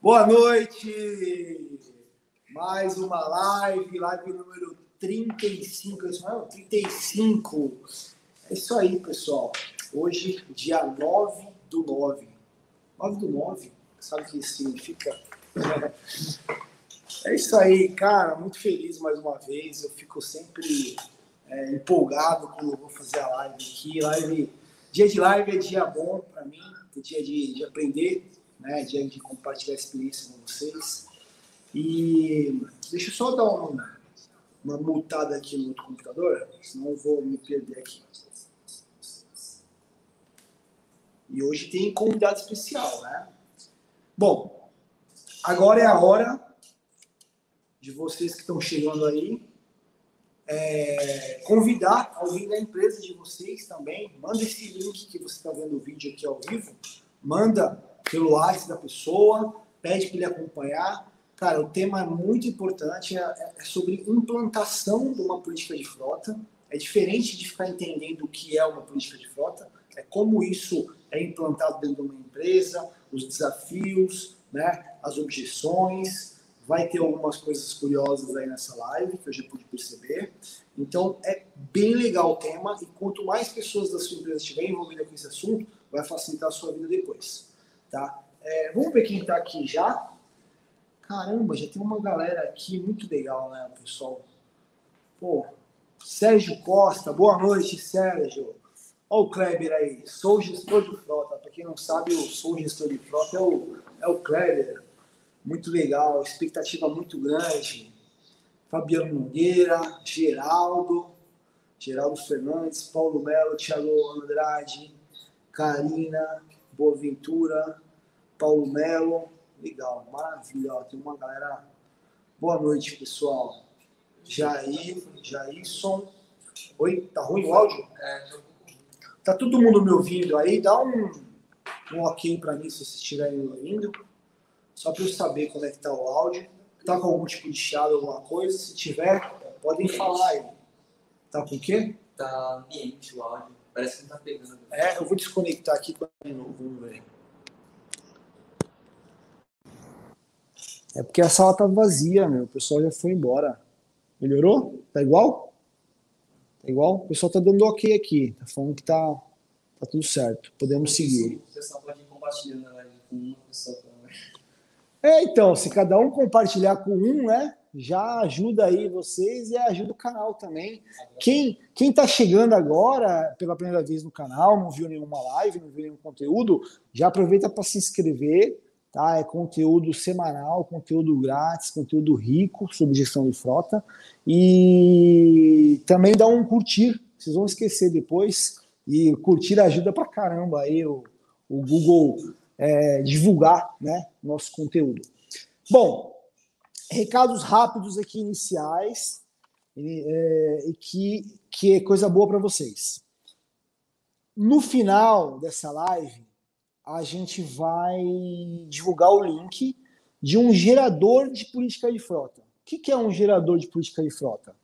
Boa noite! Mais uma live, live número 35, é isso não, 35. É isso aí, pessoal. Hoje, dia 9 do 9. 9 do 9, sabe o que significa? É isso aí, cara. Muito feliz mais uma vez. Eu fico sempre é, empolgado quando eu vou fazer a live aqui. Live, dia de live é dia bom para mim, é dia de, de aprender né, de, de compartilhar experiência com vocês. E deixa eu só dar uma, uma multada aqui no outro computador, senão eu vou me perder aqui. E hoje tem convidado especial, né? Bom, agora é a hora de vocês que estão chegando aí é, convidar alguém da empresa de vocês também. Manda esse link que você está vendo o vídeo aqui ao vivo. Manda pelo WhatsApp da pessoa, pede para ele acompanhar. Cara, o tema é muito importante, é, é, sobre implantação de uma política de frota. É diferente de ficar entendendo o que é uma política de frota, é como isso é implantado dentro de uma empresa, os desafios, né, as objeções. Vai ter algumas coisas curiosas aí nessa live que eu já pude perceber. Então é bem legal o tema e quanto mais pessoas da sua empresa estiverem envolvidas com esse assunto, vai facilitar a sua vida depois. Tá? É, vamos ver quem está aqui já. Caramba, já tem uma galera aqui muito legal, né, pessoal? Pô, Sérgio Costa, boa noite, Sérgio. Olha o Kleber aí, sou gestor de frota. Para quem não sabe, eu sou gestor de frota, é o, é o Kleber. Muito legal, expectativa muito grande. Fabiano Nogueira, Geraldo, Geraldo Fernandes, Paulo Melo, Thiago Andrade, Karina, Boaventura, Paulo Melo. Legal, maravilha. Tem uma galera. Boa noite, pessoal. Jair, Jairson. Oi, tá ruim o áudio? Tá todo mundo me ouvindo aí? Dá um, um ok para mim se vocês estiverem ouvindo. Só para eu saber como é que tá o áudio. Tá com algum tipo de chiado, alguma coisa? Se tiver, podem falar aí. Tá com o quê? Tá ambiente o áudio. Parece que não tá pegando. É, eu vou desconectar aqui de novo, vamos ver. É porque a sala tá vazia, meu. O pessoal já foi embora. Melhorou? Tá igual? Tá igual? O pessoal tá dando ok aqui. Tá falando que tá, tá tudo certo. Podemos seguir. O pessoal pode ir compartilhando a live com uma pessoa também. É, então, se cada um compartilhar com um, né? Já ajuda aí vocês e ajuda o canal também. Quem quem está chegando agora pela primeira vez no canal, não viu nenhuma live, não viu nenhum conteúdo, já aproveita para se inscrever, tá? É conteúdo semanal, conteúdo grátis, conteúdo rico sobre gestão de frota e também dá um curtir. Vocês vão esquecer depois e curtir ajuda para caramba aí o, o Google é, divulgar, né, nosso conteúdo. Bom, recados rápidos aqui iniciais e é, que, que é coisa boa para vocês. No final dessa live, a gente vai divulgar o link de um gerador de política de frota. O que, que é um gerador de política de frota?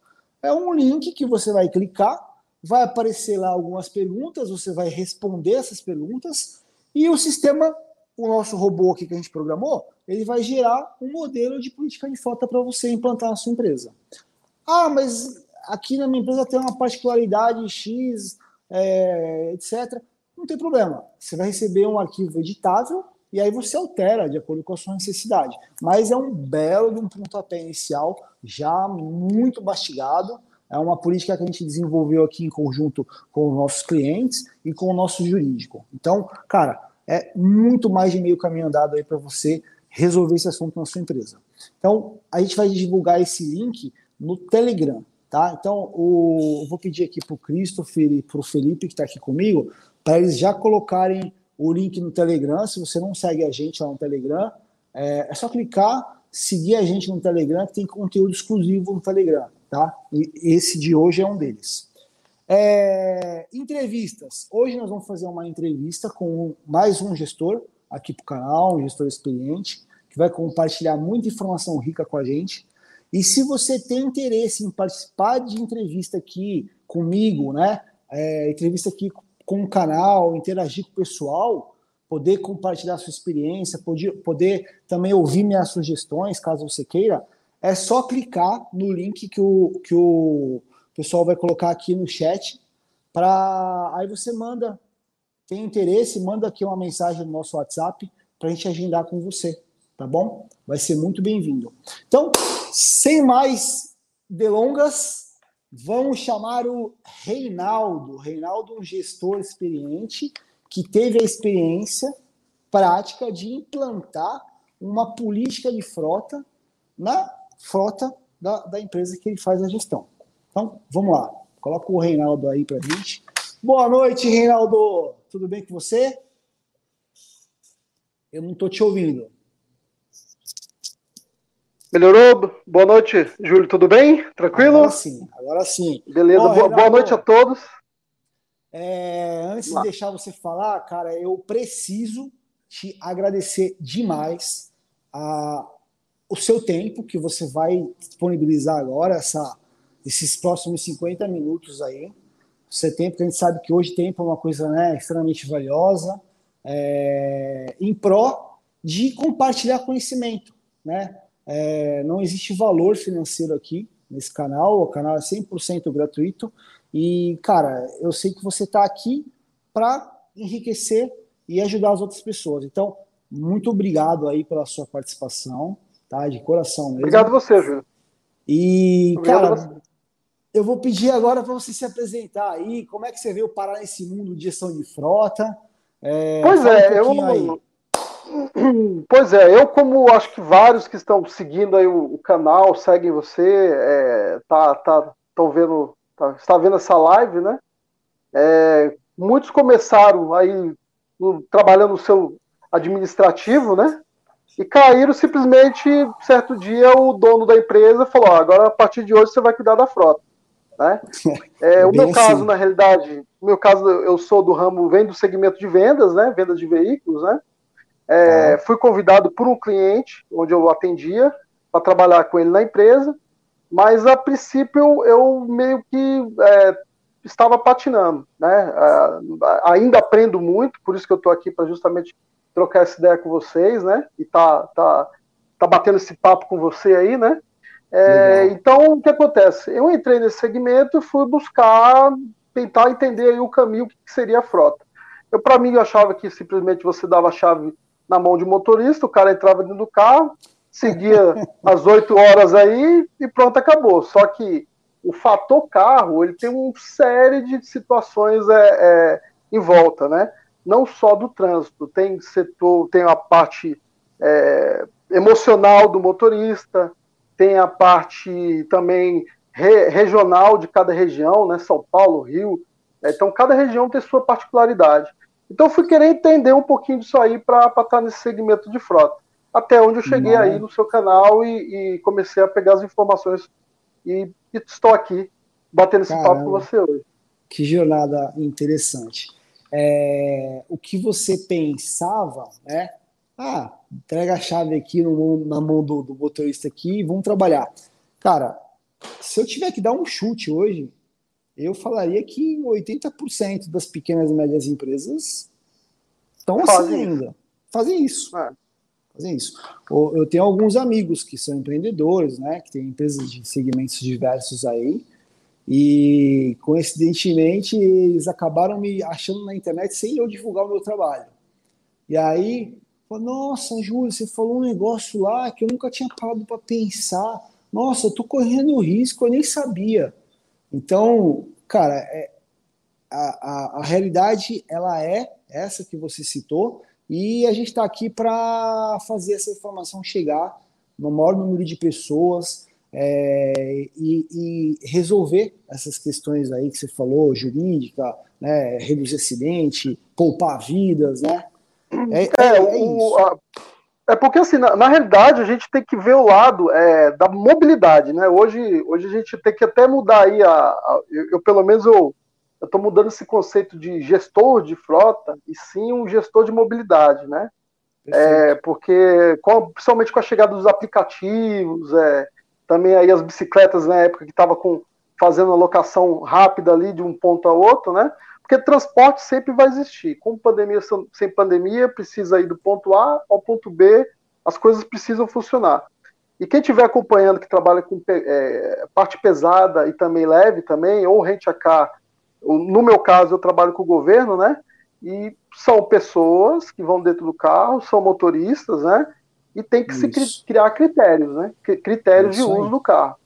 É um link que você vai clicar, vai aparecer lá algumas perguntas, você vai responder essas perguntas e o sistema o nosso robô aqui que a gente programou, ele vai gerar um modelo de política de frota para você implantar na sua empresa. Ah, mas aqui na minha empresa tem uma particularidade X, é, etc. Não tem problema. Você vai receber um arquivo editável e aí você altera de acordo com a sua necessidade. Mas é um belo de um pontapé inicial, já muito mastigado. É uma política que a gente desenvolveu aqui em conjunto com os nossos clientes e com o nosso jurídico. Então, cara, é muito mais de meio caminho andado aí para você resolver esse assunto na sua empresa. Então, a gente vai divulgar esse link no Telegram, tá? Então, o, eu vou pedir aqui para o Christopher e para o Felipe, que está aqui comigo, para eles já colocarem o link no Telegram. Se você não segue a gente lá no Telegram, é, é só clicar, seguir a gente no Telegram, que tem conteúdo exclusivo no Telegram, tá? E esse de hoje é um deles. É, entrevistas. Hoje nós vamos fazer uma entrevista com mais um gestor aqui para o canal, um gestor experiente, que vai compartilhar muita informação rica com a gente. E se você tem interesse em participar de entrevista aqui comigo, né? É, entrevista aqui com o canal, interagir com o pessoal, poder compartilhar sua experiência, poder, poder também ouvir minhas sugestões, caso você queira, é só clicar no link que o, que o pessoal vai colocar aqui no chat. Pra, aí você manda, tem interesse, manda aqui uma mensagem no nosso WhatsApp para a gente agendar com você, tá bom? Vai ser muito bem-vindo. Então, sem mais delongas, vamos chamar o Reinaldo. Reinaldo, um gestor experiente que teve a experiência prática de implantar uma política de frota na frota da, da empresa que ele faz a gestão. Então, vamos lá. Coloca o Reinaldo aí para gente. Boa noite, Reinaldo. Tudo bem com você? Eu não estou te ouvindo. Melhorou? Boa noite, Júlio. Tudo bem? Tranquilo? Agora sim, agora sim. Beleza. boa, Reinaldo, boa noite a todos. É, antes de deixar você falar, cara, eu preciso te agradecer demais a, o seu tempo que você vai disponibilizar agora, essa, esses próximos 50 minutos aí. O seu tempo, que a gente sabe que hoje tempo é uma coisa né, extremamente valiosa, é, em pró de compartilhar conhecimento. Né? É, não existe valor financeiro aqui nesse canal, o canal é 100% gratuito e, cara, eu sei que você está aqui para enriquecer e ajudar as outras pessoas. Então, muito obrigado aí pela sua participação, tá? De coração mesmo. Obrigado você, Júlio. E, obrigado cara, eu vou pedir agora para você se apresentar aí. Como é que você veio parar nesse mundo de gestão de frota? É, pois é, um eu. Pois é, eu como acho que vários que estão seguindo aí o, o canal, seguem você, é, tá, tá, estão vendo tá, está vendo essa live, né? É, muitos começaram aí trabalhando no seu administrativo, né? E caíram simplesmente, certo dia, o dono da empresa falou: ah, agora a partir de hoje você vai cuidar da frota. Né? É, o meu assim. caso, na realidade, o meu caso, eu sou do ramo, vem do segmento de vendas, né? Venda de veículos, né? É, Fui convidado por um cliente, onde eu atendia, para trabalhar com ele na empresa. Mas a princípio eu meio que é, estava patinando, né? ainda aprendo muito, por isso que eu estou aqui para justamente trocar essa ideia com vocês, né? E tá, tá, tá batendo esse papo com você aí, né? É, então, o que acontece? Eu entrei nesse segmento e fui buscar, tentar entender aí o caminho que seria a frota. Eu, para mim, eu achava que simplesmente você dava a chave na mão de motorista, o cara entrava dentro do carro, seguia as oito horas aí e pronto, acabou. Só que o fator carro, ele tem uma série de situações é, é, em volta, né? Não só do trânsito, tem setor, tem a parte é, emocional do motorista, tem a parte também re, regional de cada região, né? São Paulo, Rio. Então, cada região tem sua particularidade. Então, fui querer entender um pouquinho disso aí para estar tá nesse segmento de frota até onde eu cheguei aí no seu canal e, e, comecei a pegar as informações e, e estou aqui batendo esse Caramba, papo com você hoje. Que jornada interessante. É, o que você pensava, né? Ah, entrega a chave aqui no, na mão do, do motorista aqui e vamos trabalhar. Cara, se eu tiver que dar um chute hoje, eu falaria que 80% das pequenas e médias empresas estão assim ainda. Fazem isso. É fazem isso. Eu tenho alguns amigos que são empreendedores, né, que têm empresas de segmentos diversos aí, e coincidentemente eles acabaram me achando na internet sem eu divulgar o meu trabalho. E aí, nossa, Júlio, você falou um negócio lá que eu nunca tinha parado para pensar. Nossa, eu tô correndo risco, eu nem sabia. Então, cara, é, a, a, a realidade ela é essa que você citou, e a gente está aqui para fazer essa informação chegar no maior número de pessoas é, e, e, resolver essas questões aí que você falou, jurídica, né, reduzir acidente, poupar vidas, né? É, é, é, o, a, é porque assim, na, na, realidade a gente tem que ver o lado é, da mobilidade, né? Hoje, hoje a gente tem que até mudar aí a, a eu, eu, pelo menos eu estou mudando esse conceito de gestor de frota e sim um gestor de mobilidade, né? É, porque, com, principalmente com a chegada dos aplicativos, é, também aí as bicicletas na época que estava fazendo a locação rápida ali de um ponto a outro, né? Porque transporte sempre vai existir. Com pandemia, sem pandemia, precisa ir do ponto A ao ponto B, as coisas precisam funcionar. E quem estiver acompanhando, que trabalha com é, parte pesada e também leve também, ou rente a cá, no meu caso, eu trabalho com o governo, né? E são pessoas que vão dentro do carro, são motoristas, né? E tem que Isso. se criar critérios, né? Critérios Isso de uso aí. do carro.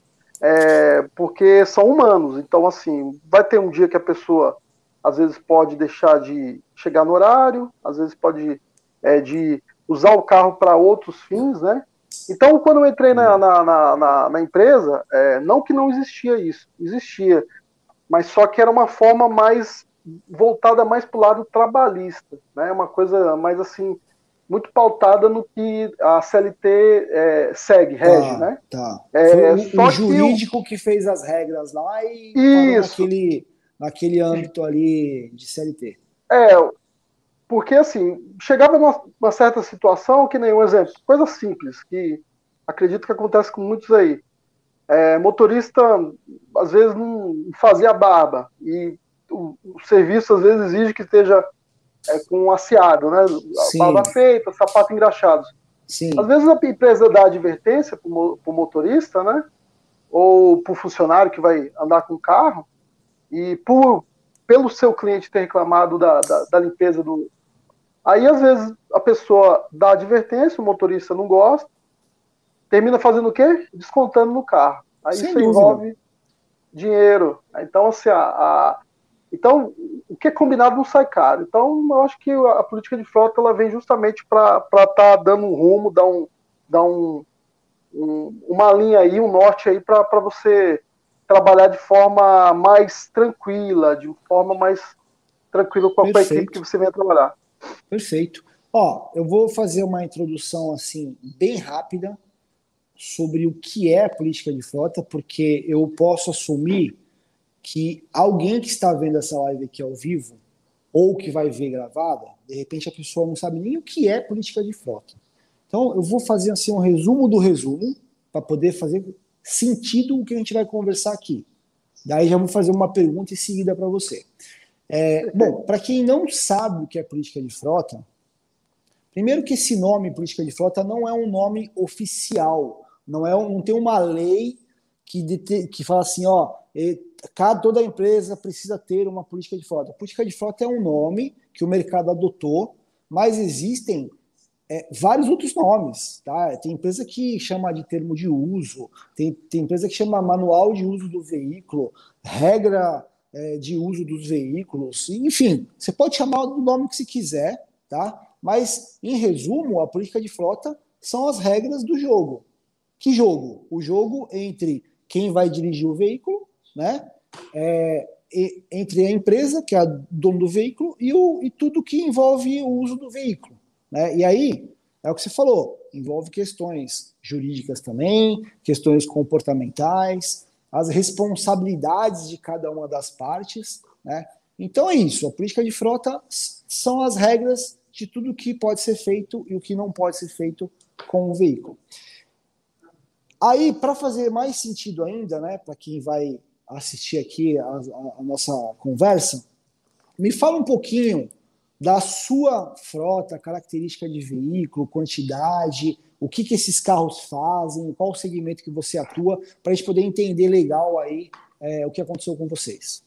É, porque são humanos. Então, assim, vai ter um dia que a pessoa às vezes pode deixar de chegar no horário, às vezes pode é, de usar o carro para outros fins, né? Então, quando eu entrei na, na, na, na empresa, é, não que não existia isso, existia, mas só que era uma forma mais voltada mais para o lado trabalhista, né? Uma coisa mais assim muito pautada no que a CLT é, segue, tá, rege, né? Tá. É, Foi o, o jurídico que, que, fez as regras lá e Isso. naquele, naquele âmbito ali de CLT. É, porque assim, chegava numa, numa certa situação, que nem um exemplo, coisa simples, que acredito que acontece com muitos aí. É, motorista, às vezes, não fazia barba, e o, o serviço, às vezes, exige que esteja é, com um aciado, né? Sim. Barba feita, sapato engraxado. Sim. Às vezes a empresa dá advertência para o motorista, né? Ou para o funcionário que vai andar com o carro, e por, pelo seu cliente ter reclamado da, da, da limpeza do. Aí, às vezes, a pessoa dá advertência, o motorista não gosta, termina fazendo o quê? Descontando no carro. Aí Sem isso dúvida. envolve dinheiro. Então, assim, a, a, então, o que é combinado não sai caro. Então, eu acho que a política de frota ela vem justamente para estar tá dando um rumo, dar, um, dar um, um, uma linha aí, um norte aí para você trabalhar de forma mais tranquila, de forma mais tranquila com a, a equipe que você vem trabalhar. Perfeito. Ó, eu vou fazer uma introdução assim bem rápida sobre o que é política de frota, porque eu posso assumir que alguém que está vendo essa live aqui ao vivo, ou que vai ver gravada, de repente a pessoa não sabe nem o que é política de frota. Então, eu vou fazer assim um resumo do resumo, para poder fazer sentido o que a gente vai conversar aqui. Daí já vou fazer uma pergunta em seguida para você. É, bom, para quem não sabe o que é política de frota, primeiro que esse nome política de frota não é um nome oficial, não é não tem uma lei que, que fala assim, ó, cada, toda empresa precisa ter uma política de frota. A política de frota é um nome que o mercado adotou, mas existem é, vários outros nomes. Tá? Tem empresa que chama de termo de uso, tem, tem empresa que chama manual de uso do veículo, regra é, de uso dos veículos, enfim, você pode chamar do nome que você quiser, tá? mas, em resumo, a política de frota são as regras do jogo. Que jogo? O jogo entre quem vai dirigir o veículo né? É, entre a empresa, que é a dono do veículo, e, o, e tudo que envolve o uso do veículo. Né? E aí, é o que você falou, envolve questões jurídicas também, questões comportamentais, as responsabilidades de cada uma das partes. Né? Então é isso, a política de frota são as regras de tudo que pode ser feito e o que não pode ser feito com o veículo. Aí, para fazer mais sentido ainda, né, para quem vai assistir aqui a, a, a, nossa conversa, me fala um pouquinho da sua frota, característica de veículo, quantidade, o que, que esses carros fazem, qual o segmento que você atua, para a gente poder entender legal aí é, o que aconteceu com vocês.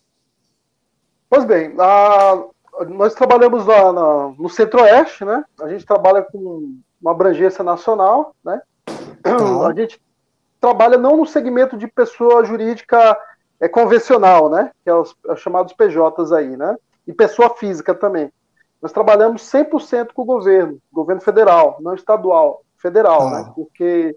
Pois bem, a, nós trabalhamos lá na, no Centro-Oeste, né? A gente trabalha com uma abrangência nacional, né? Tá. A gente trabalha não no segmento de pessoa jurídica é convencional, né? Que é os, é os chamados PJs aí, né? E pessoa física também. Nós trabalhamos 100% com o governo, governo federal, não estadual, federal, ah. né? Porque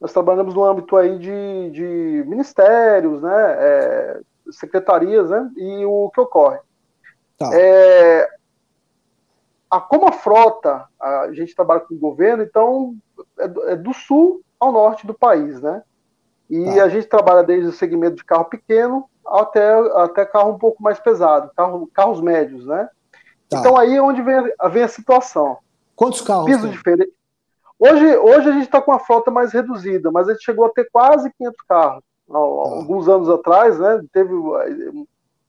nós trabalhamos no âmbito aí de, de ministérios, né? É, secretarias, né? E o que ocorre. Tá. É, a, como a frota, a gente trabalha com o governo, então é, é do sul ao norte do país, né? E tá. a gente trabalha desde o segmento de carro pequeno até, até carro um pouco mais pesado, carro, carros médios, né? Tá. Então aí é onde vem, vem a situação. Quantos carros? Piso diferente. Hoje, hoje a gente está com uma frota mais reduzida, mas a gente chegou a ter quase 500 carros. Tá. Alguns anos atrás, né? Teve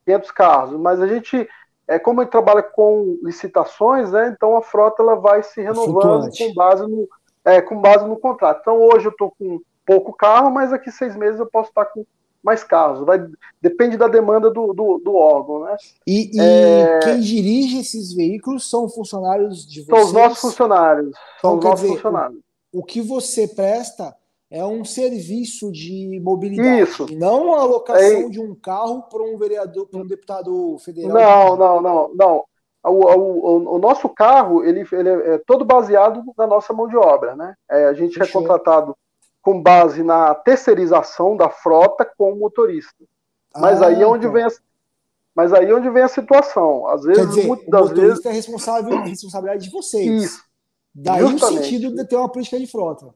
500 eh, carros, mas a gente é, como ele trabalha com licitações, né, então a frota ela vai se renovando com base, no, é, com base no contrato. Então hoje eu estou com pouco carro, mas daqui seis meses eu posso estar com mais carros. Vai, depende da demanda do, do, do órgão. Né? E, e é... quem dirige esses veículos são funcionários de vocês? São os nossos funcionários. São os nossos dizer, funcionários. O, o que você presta é um serviço de mobilidade, Isso. não a alocação é... de um carro para um vereador, para um deputado federal. Não, não, não, não. O, o, o, nosso carro ele, ele é todo baseado na nossa mão de obra, né? É, a gente Fechou. é contratado com base na terceirização da frota com o motorista. Mas ah, aí é onde vem a, mas aí é onde vem a situação. Às vezes, dizer, muitas o motorista vezes é responsável, responsabilidade de vocês. Isso. Daí o sentido de ter uma política de frota.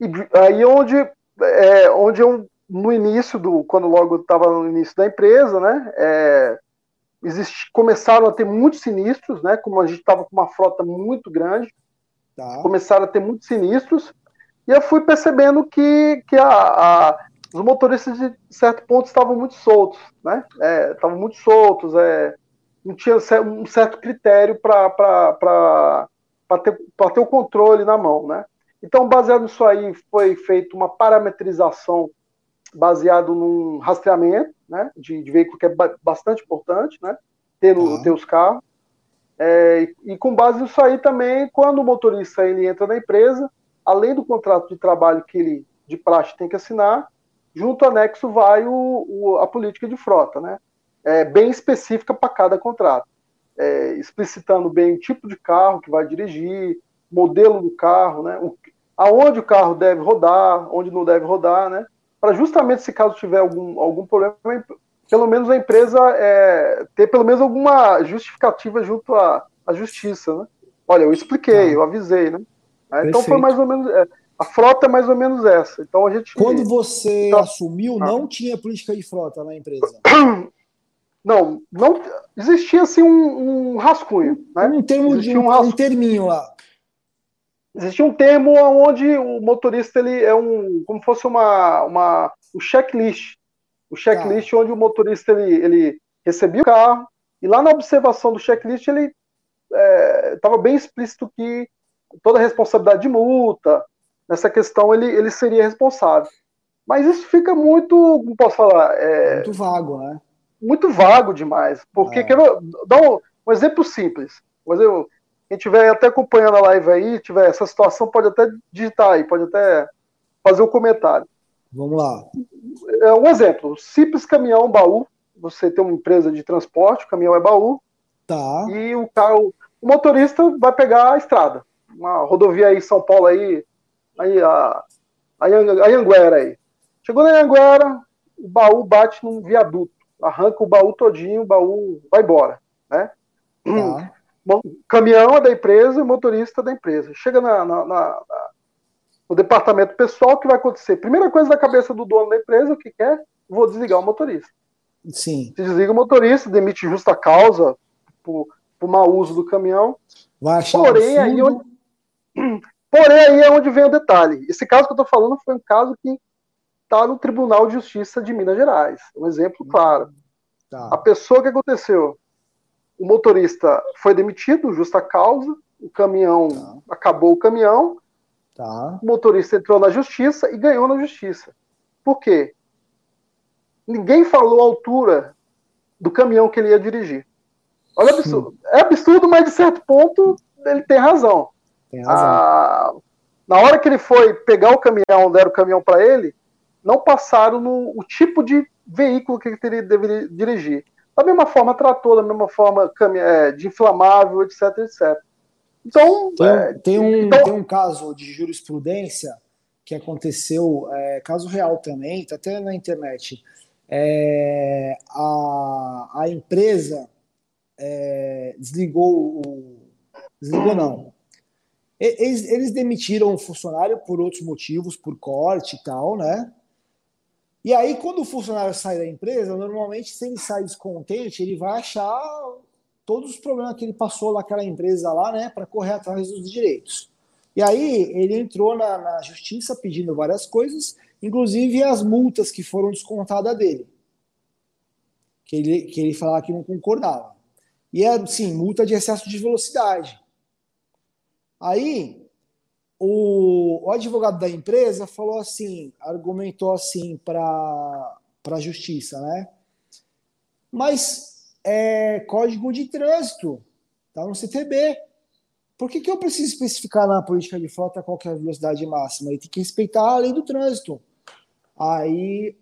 E aí onde, é, onde eu, no início do, quando logo estava no início da empresa, né, é, começaram a ter muitos sinistros, né, como a gente estava com uma frota muito grande, tá. começaram a ter muitos sinistros, e eu fui percebendo que, que a, a os motoristas de certo ponto estavam muito soltos, né, é, estavam muito soltos, é, não tinha um certo critério para ter, ter o controle na mão, né. Então, baseado nisso aí, foi feita uma parametrização baseado num rastreamento né, de, de veículo que é bastante importante, né, ter, no, uhum. ter os carros. É, e, e, com base nisso aí também, quando o motorista ele entra na empresa, além do contrato de trabalho que ele de praxe tem que assinar, junto ao anexo vai o, o a política de frota, né, é, bem específica para cada contrato, é, explicitando bem o tipo de carro que vai dirigir, modelo do carro, né, o, aonde o carro deve rodar, onde não deve rodar, né? Para justamente se caso tiver algum, algum problema, pelo menos a empresa é, ter pelo menos alguma justificativa junto à, à justiça, né? Olha, eu expliquei, ah. eu avisei, né? É, então foi mais ou menos. É, a frota é mais ou menos essa. Então a gente. Quando você então, assumiu, ah. não tinha política de frota na empresa? Não, não existia assim um, um rascunho. Né? Um termo de um, um, um terminho lá existia um termo onde o motorista ele é um como fosse uma, uma um checklist o checklist ah. onde o motorista ele, ele recebia o carro e lá na observação do checklist ele estava é, bem explícito que toda a responsabilidade de multa nessa questão ele, ele seria responsável mas isso fica muito como posso falar é, muito vago né muito vago demais porque é. quero dar um, um exemplo simples mas eu quem estiver até acompanhando a live aí, tiver essa situação, pode até digitar aí, pode até fazer um comentário. Vamos lá. É um exemplo: simples caminhão baú. Você tem uma empresa de transporte, o caminhão é baú. Tá. E o carro, o motorista vai pegar a estrada, uma rodovia aí São Paulo aí, aí a, a, Anhanguera aí. Chegou na Anhanguera, o baú bate num viaduto, arranca o baú todinho, o baú vai embora, né? Tá caminhão é da empresa e motorista é da empresa. Chega na, na, na, no departamento pessoal, o que vai acontecer? Primeira coisa da cabeça do dono da empresa, o que quer? Vou desligar o motorista. Sim. Se desliga o motorista, demite justa causa por, por mau uso do caminhão. Vai achar porém, um aí onde, porém, aí é onde vem o detalhe. Esse caso que eu estou falando foi um caso que está no Tribunal de Justiça de Minas Gerais. Um exemplo claro. Tá. A pessoa que aconteceu o motorista foi demitido, justa causa, o caminhão tá. acabou o caminhão, tá. o motorista entrou na justiça e ganhou na justiça. Por quê? Ninguém falou a altura do caminhão que ele ia dirigir. Olha absurdo. É absurdo, mas de certo ponto ele tem razão. Tem razão. Ah, na hora que ele foi pegar o caminhão, deram o caminhão para ele, não passaram no o tipo de veículo que ele teria, deveria dirigir da mesma forma tratou, da mesma forma é, de inflamável, etc, etc. Então, tem, é, tem, um, então... tem um caso de jurisprudência que aconteceu, é, caso real também, está até na internet. É, a, a empresa é, desligou o. Desligou, não. Eles, eles demitiram o funcionário por outros motivos, por corte e tal, né? E aí, quando o funcionário sai da empresa, normalmente, se ele sai descontente, ele vai achar todos os problemas que ele passou naquela empresa lá, né, para correr atrás dos direitos. E aí, ele entrou na, na justiça pedindo várias coisas, inclusive as multas que foram descontadas dele, que ele, que ele falava que não concordava. E é, sim, multa de excesso de velocidade. Aí, o, o advogado da empresa falou assim, argumentou assim para a justiça, né? Mas é código de trânsito, tá no CTB. Por que, que eu preciso especificar na política de frota qual é a velocidade máxima? E tem que respeitar a lei do trânsito. Aí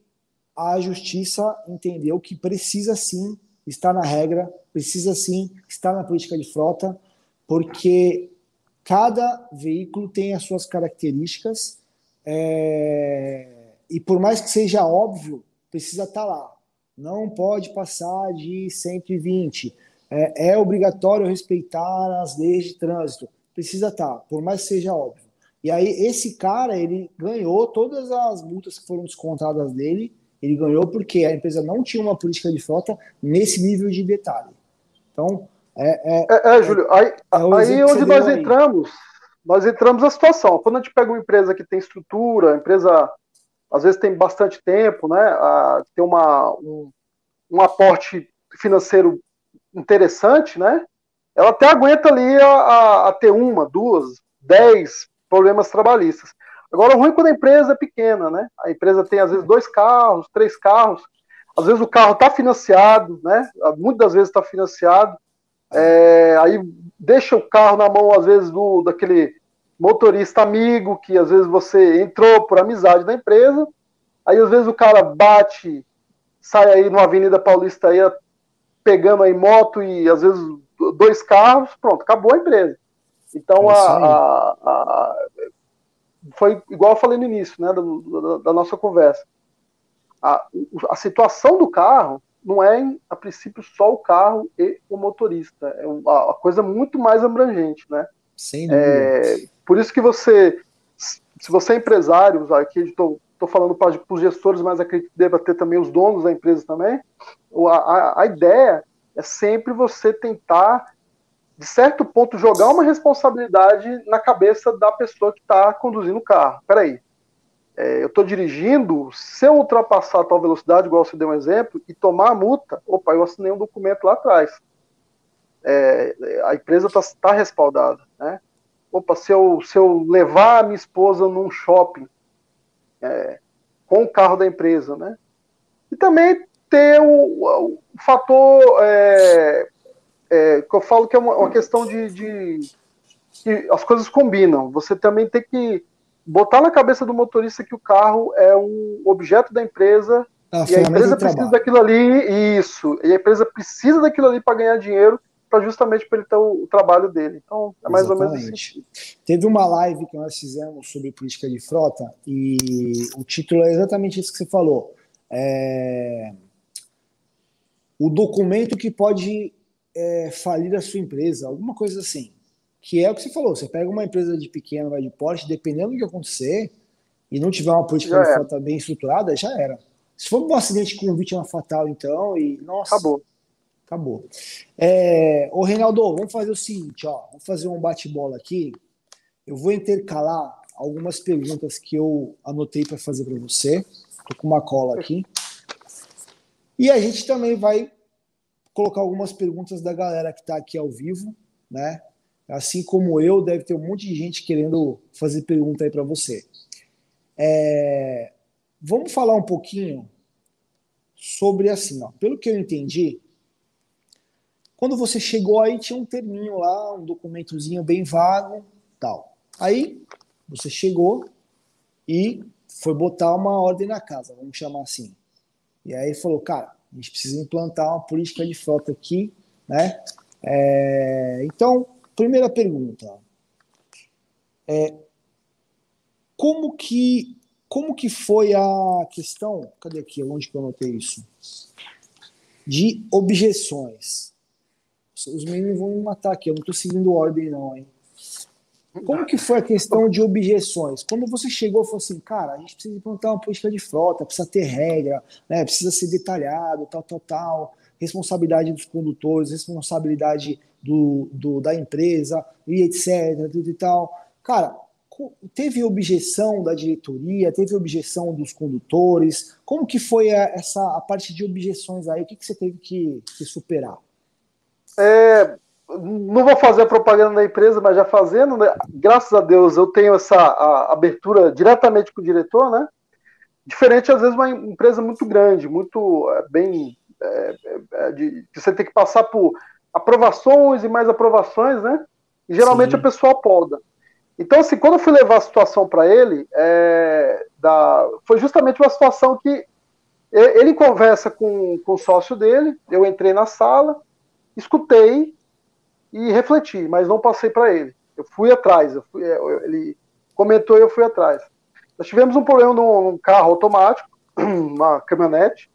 a justiça entendeu que precisa sim estar na regra, precisa sim estar na política de frota, porque cada veículo tem as suas características é, e por mais que seja óbvio, precisa estar lá. Não pode passar de 120. É, é obrigatório respeitar as leis de trânsito. Precisa estar, por mais que seja óbvio. E aí esse cara ele ganhou todas as multas que foram descontadas dele ele ganhou porque a empresa não tinha uma política de frota nesse nível de detalhe. Então, é. É, é, é Júlio, aí, é aí onde nós aí. entramos, nós entramos na situação. Quando a gente pega uma empresa que tem estrutura, empresa às vezes tem bastante tempo, né? A, tem uma, um, um aporte financeiro interessante, né? Ela até aguenta ali a, a, a ter uma, duas, dez problemas trabalhistas. Agora, o ruim é quando a empresa é pequena, né? A empresa tem, às vezes, dois carros, três carros. Às vezes o carro está financiado, né? Muitas das vezes está financiado. É, aí deixa o carro na mão, às vezes, do, daquele motorista amigo, que às vezes você entrou por amizade da empresa. Aí, às vezes, o cara bate, sai aí numa Avenida Paulista aí, pegando aí moto e, às vezes, dois carros, pronto, acabou a empresa. Então, é a, a, a, foi igual eu falei no início né, da, da, da nossa conversa. A, a situação do carro não é, a princípio, só o carro e o motorista. É uma, coisa muito mais abrangente, né? Sem É, por isso que você, se você é empresário, aqui estou falando para os gestores, mas acredito que deva ter também os donos da empresa também, a, a, a ideia é sempre você tentar de certo ponto, jogar uma responsabilidade na cabeça da pessoa que está conduzindo o carro. Peraí, é, eu estou dirigindo, se eu ultrapassar a tal velocidade, igual você deu um exemplo, e tomar a multa, opa, eu assinei um documento lá atrás. É, a empresa está tá respaldada. Né? Opa, se eu, se eu levar a minha esposa num shopping é, com o carro da empresa, né? E também ter o, o fator é, é, que eu falo que é uma, uma questão de, de, que as coisas combinam. Você também tem que botar na cabeça do motorista que o carro é um objeto da empresa a e a empresa precisa trabalho. daquilo ali, isso. E a empresa precisa daquilo ali para ganhar dinheiro, para justamente para ele ter o, o, trabalho dele. Então, é mais Exatamente. ou menos isso. Teve uma live que nós fizemos sobre política de frota e o título é exatamente isso que você falou. É... O documento que pode é, falir a sua empresa, alguma coisa assim. Que é o que você falou, você pega uma empresa de pequeno, vai de porte, dependendo do que acontecer, e não tiver uma política de frota bem estruturada, já era. Se for um acidente com vítima fatal, então, e nossa. Acabou. Acabou. É, ô, Reinaldo, vamos fazer o seguinte, ó. Vamos fazer um bate-bola aqui. Eu vou intercalar algumas perguntas que eu anotei para fazer para você. Tô com uma cola aqui. E a gente também vai colocar algumas perguntas da galera que está aqui ao vivo, né? Assim como eu, deve ter um monte de gente querendo fazer pergunta aí para você. É... Vamos falar um pouquinho sobre assim, ó. Pelo que eu entendi, quando você chegou aí tinha um terminho lá, um documentozinho bem vago, tal. Aí você chegou e foi botar uma ordem na casa, vamos chamar assim. E aí falou, cara, a gente precisa implantar uma política de frota aqui, né? É, então, primeira pergunta. É, como que como que foi a questão? Cadê aqui? Onde que eu anotei isso? De objeções. Os meninos vão me matar aqui, eu não estou seguindo ordem, não, hein? Como que foi a questão de objeções? Quando você chegou e falou assim, cara, a gente precisa implantar uma política de frota, precisa ter regra, né, precisa ser detalhado, tal, tal, tal, responsabilidade dos condutores, responsabilidade do, do da empresa, e etc, tudo e tal. Cara, teve objeção da diretoria, teve objeção dos condutores? Como que foi a, essa a parte de objeções aí? O que, que você teve que, que superar? É, não vou fazer a propaganda da empresa, mas já fazendo, né? graças a Deus eu tenho essa abertura diretamente com o diretor, né? Diferente, às vezes, uma empresa muito grande, muito é, bem. É, é, de, que você tem que passar por aprovações e mais aprovações, né? E geralmente Sim. a pessoa poda. Então, assim, quando eu fui levar a situação para ele, é, da, foi justamente uma situação que ele conversa com, com o sócio dele, eu entrei na sala, escutei e refleti, mas não passei para ele. Eu fui atrás, eu fui, é, ele comentou e eu fui atrás. Nós tivemos um problema num, num carro automático, uma caminhonete,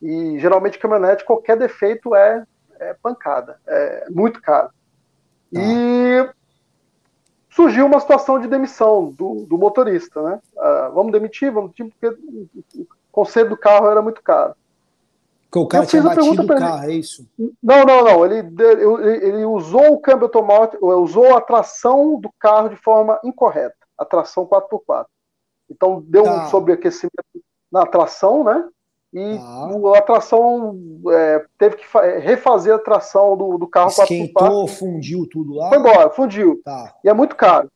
e geralmente caminhonete, qualquer defeito é, é pancada, é muito caro. Tá. E surgiu uma situação de demissão do, do motorista, né? Uh, vamos demitir, vamos demitir, porque o conselho do carro era muito caro. Porque o cara tinha batido o carro, é isso? Não, não, não. Ele, ele, ele usou o câmbio automático, usou a tração do carro de forma incorreta, a tração 4x4. Então deu tá. um sobreaquecimento na tração, né? E tá. a tração é, teve que refazer a tração do, do carro Esquentou, 4x4. fundiu tudo lá? Foi embora, fundiu. Tá. E é muito caro.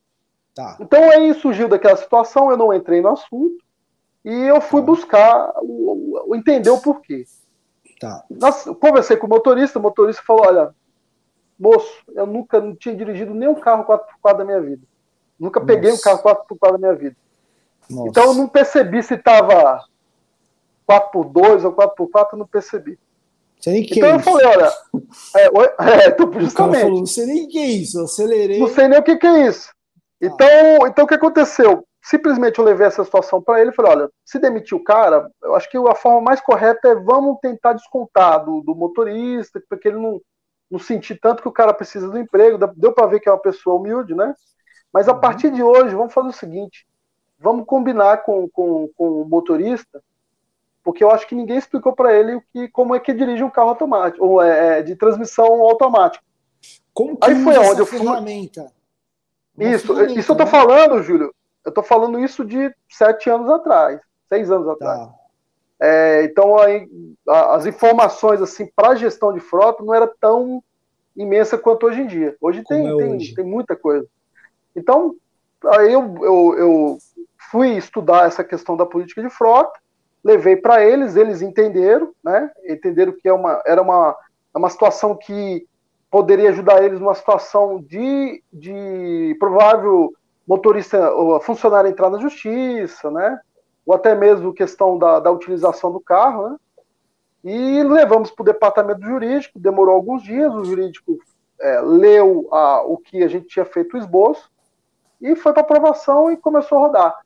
Tá. Então aí surgiu daquela situação, eu não entrei no assunto e eu fui tá. buscar o, o, entender o porquê. Tá. Conversei com o motorista, o motorista falou: olha, moço, eu nunca não tinha dirigido nenhum carro 4x4 da minha vida. Nunca Nossa. peguei um carro 4x4 da minha vida. Nossa. Então eu não percebi se estava 4x2 ou 4x4, eu não percebi. então é eu falei, olha, é, é, então, justamente. Falou, não sei nem o que é isso, eu acelerei. Não sei nem o que, que é isso. Ah. Então, então o que aconteceu? simplesmente eu levei essa situação para ele e falei: olha, se demitir o cara, eu acho que a forma mais correta é vamos tentar descontar do, do motorista, porque ele não, não sentir tanto que o cara precisa do emprego. Deu para ver que é uma pessoa humilde, né? Mas a uhum. partir de hoje, vamos fazer o seguinte: vamos combinar com, com, com o motorista, porque eu acho que ninguém explicou para ele o que, como é que dirige um carro automático, ou é, é de transmissão automática. Como que Aí foi onde eu fui. Ferramenta? Isso, ferramenta, isso eu tô né? falando, Júlio eu estou falando isso de sete anos atrás, seis anos atrás. Tá. É, então, aí, as informações assim para a gestão de frota não era tão imensa quanto hoje em dia. Hoje tem, é tem, hoje? tem muita coisa. Então, aí eu, eu, eu fui estudar essa questão da política de frota, levei para eles, eles entenderam, né? Entenderam que é uma, era uma, é uma situação que poderia ajudar eles numa situação de, de provável motorista, ou funcionário entrar na justiça, né? Ou até mesmo questão da, da utilização do carro, né? E levamos para o departamento jurídico, demorou alguns dias, o jurídico é, leu a, o que a gente tinha feito o esboço e foi para aprovação e começou a rodar.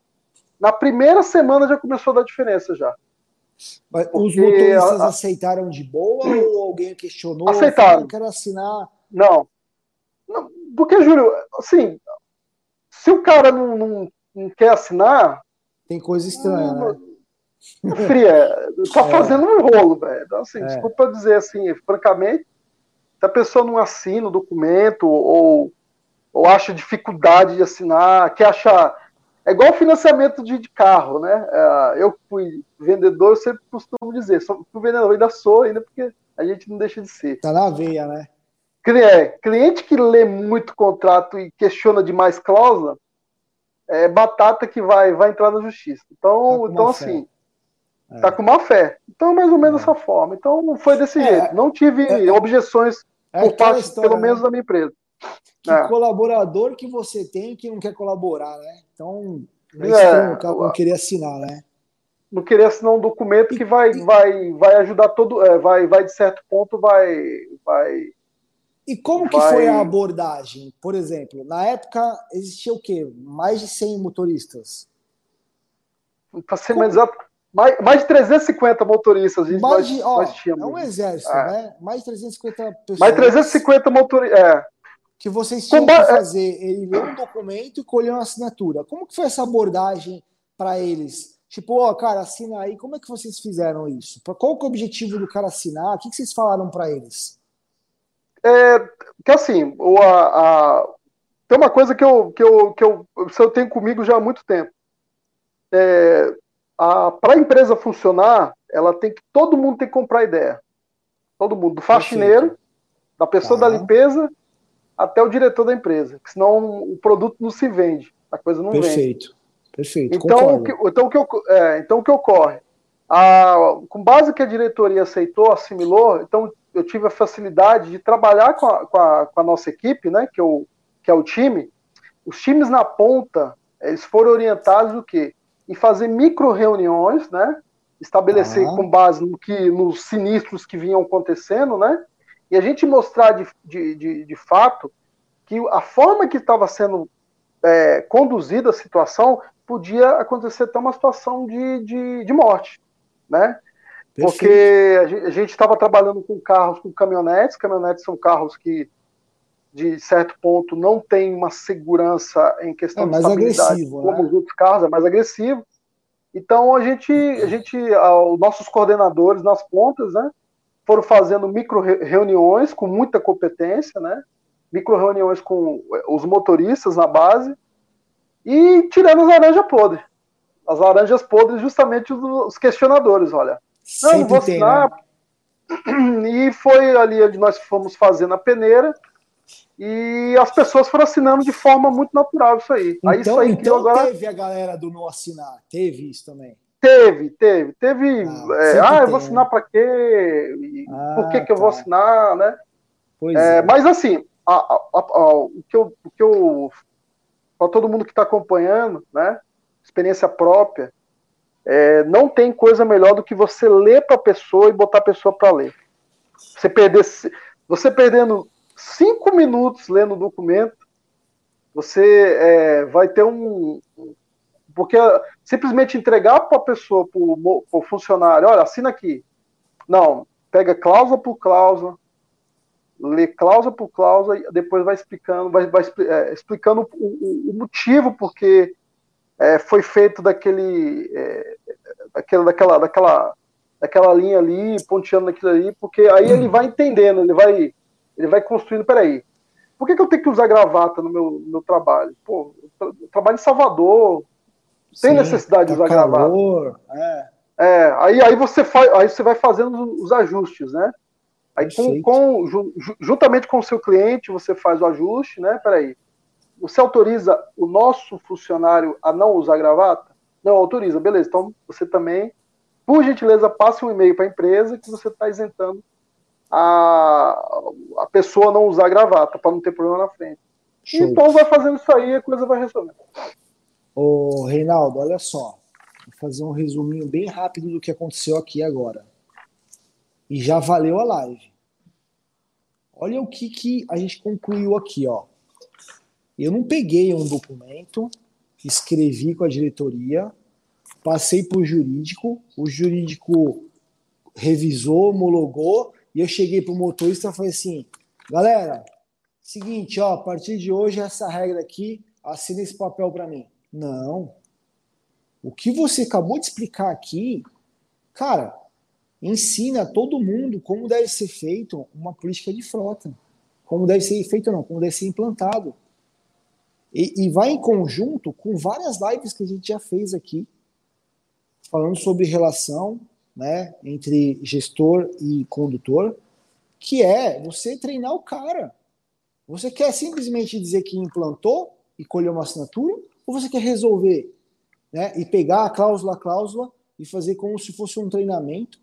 Na primeira semana já começou a dar diferença já. Mas os motoristas a, a, aceitaram de boa ou alguém questionou? Aceitaram. Quero assinar. Não. não. Porque, Júlio, assim, se o cara não, não, não quer assinar. Tem coisa estranha, não, né? Fria, tá é. fazendo um rolo, velho. Então, assim, é. desculpa dizer assim, francamente, se a pessoa não assina o documento ou, ou acha dificuldade de assinar, que acha. É igual financiamento de, de carro, né? É, eu fui vendedor, eu sempre costumo dizer, sou vendedor, ainda sou, ainda porque a gente não deixa de ser. Tá na veia, né? É, cliente que lê muito contrato e questiona demais cláusula, é batata que vai, vai entrar na justiça. Então, tá então assim, é. tá com má fé. Então, mais ou menos é. dessa forma. Então, foi desse é. jeito. Não tive é. objeções por parte, história, pelo menos, né? da minha empresa. Que colaborador que você tem que não quer colaborar, né? Então, é, o cara não queria assinar, né? Não queria assinar um documento que vai, vai, vai ajudar todo, vai, vai de certo ponto, vai, vai e como que foi a abordagem? Por exemplo, na época existia o quê? Mais de 100 motoristas? Para ser mais exato, mais, mais de 350 motoristas. A gente mais de, ó, é um exército, é. né? Mais de 350 pessoas. Mais de 350 motoristas, é. Que vocês tinham que fazer, ele ler um documento e colher uma assinatura. Como que foi essa abordagem para eles? Tipo, ó, cara, assina aí. Como é que vocês fizeram isso? Qual que é o objetivo do cara assinar? O que, que vocês falaram para eles? É, que assim, o, a, a, tem uma coisa que eu, que, eu, que eu, eu tenho comigo já há muito tempo. É, Para a empresa funcionar, ela tem que. Todo mundo tem que comprar ideia. Todo mundo, do faxineiro Da pessoa da limpeza até o diretor da empresa, senão o produto não se vende, a coisa não Perfeito. vende. Perfeito. Então, o que, então, o que, é, então, o que ocorre? A, com base que a diretoria aceitou, assimilou, então eu tive a facilidade de trabalhar com a, com a, com a nossa equipe, né, que, eu, que é o time. Os times na ponta, eles foram orientados o quê? Em fazer micro reuniões, né, estabelecer ah. com base no que, nos sinistros que vinham acontecendo, né, e a gente mostrar de, de, de, de fato que a forma que estava sendo é, conduzida a situação podia acontecer até uma situação de, de, de morte, né? Porque a gente estava trabalhando com carros, com caminhonetes, caminhonetes são carros que, de certo ponto, não tem uma segurança em questão é de estabilidade, como né? os outros carros, é mais agressivo. Então a gente, a gente, os nossos coordenadores nas pontas, né, foram fazendo micro reuniões com muita competência, né, micro reuniões com os motoristas na base e tirando as laranjas podres. As laranjas podres, justamente os questionadores, olha. Não, não vou assinar. né? E foi ali onde nós fomos fazendo a peneira. E as pessoas foram assinando de forma muito natural isso aí. Então, aí isso aí então agora... teve a galera do não assinar, teve isso também. Teve, teve, teve. Ah, é, ah eu vou assinar né? para quê? Ah, Por que, que eu vou tá. assinar, né? É, é. Mas assim, a, a, a, o que eu, o que eu para todo mundo que está acompanhando, né? Experiência própria. É, não tem coisa melhor do que você ler para a pessoa e botar a pessoa para ler. Você perder, você perdendo cinco minutos lendo o documento, você é, vai ter um, porque simplesmente entregar para a pessoa, para o funcionário, olha, assina aqui. Não, pega cláusula por cláusula, lê cláusula por cláusula e depois vai explicando, vai, vai é, explicando o, o, motivo porque é, foi feito daquele, é, daquela, daquela, daquela, linha ali, ponteando naquilo ali, porque aí ele vai entendendo, ele vai, ele vai construindo, peraí, por que, que eu tenho que usar gravata no meu, no meu trabalho? Pô, eu trabalho em Salvador, tem Sim, necessidade de tá usar calor, gravata. É. é. aí, aí, você faz, aí você vai fazendo os ajustes, né? Aí, com, com, juntamente com o seu cliente, você faz o ajuste, né? Peraí. Você autoriza o nosso funcionário a não usar gravata? Não, autoriza, beleza. Então, você também, por gentileza, passe um e-mail para a empresa que você está isentando a, a pessoa não usar gravata, para não ter problema na frente. Show. Então, vai fazendo isso aí e a coisa vai resolver. Ô, Reinaldo, olha só. Vou fazer um resuminho bem rápido do que aconteceu aqui agora e já valeu a live. Olha o que, que a gente concluiu aqui, ó. Eu não peguei um documento, escrevi com a diretoria, passei para o jurídico, o jurídico revisou, homologou, e eu cheguei para o motorista e falei assim: galera, seguinte, ó, a partir de hoje essa regra aqui, assina esse papel para mim. Não. O que você acabou de explicar aqui, cara, ensina a todo mundo como deve ser feito uma política de frota. Como deve ser feito, não, como deve ser implantado. E, e, vai em conjunto com várias lives que a gente já fez aqui, falando sobre relação né, entre gestor e condutor, que é você treinar o cara. Você quer simplesmente dizer que implantou e colheu uma assinatura, ou você quer resolver né, e pegar a cláusula a cláusula e fazer como se fosse um treinamento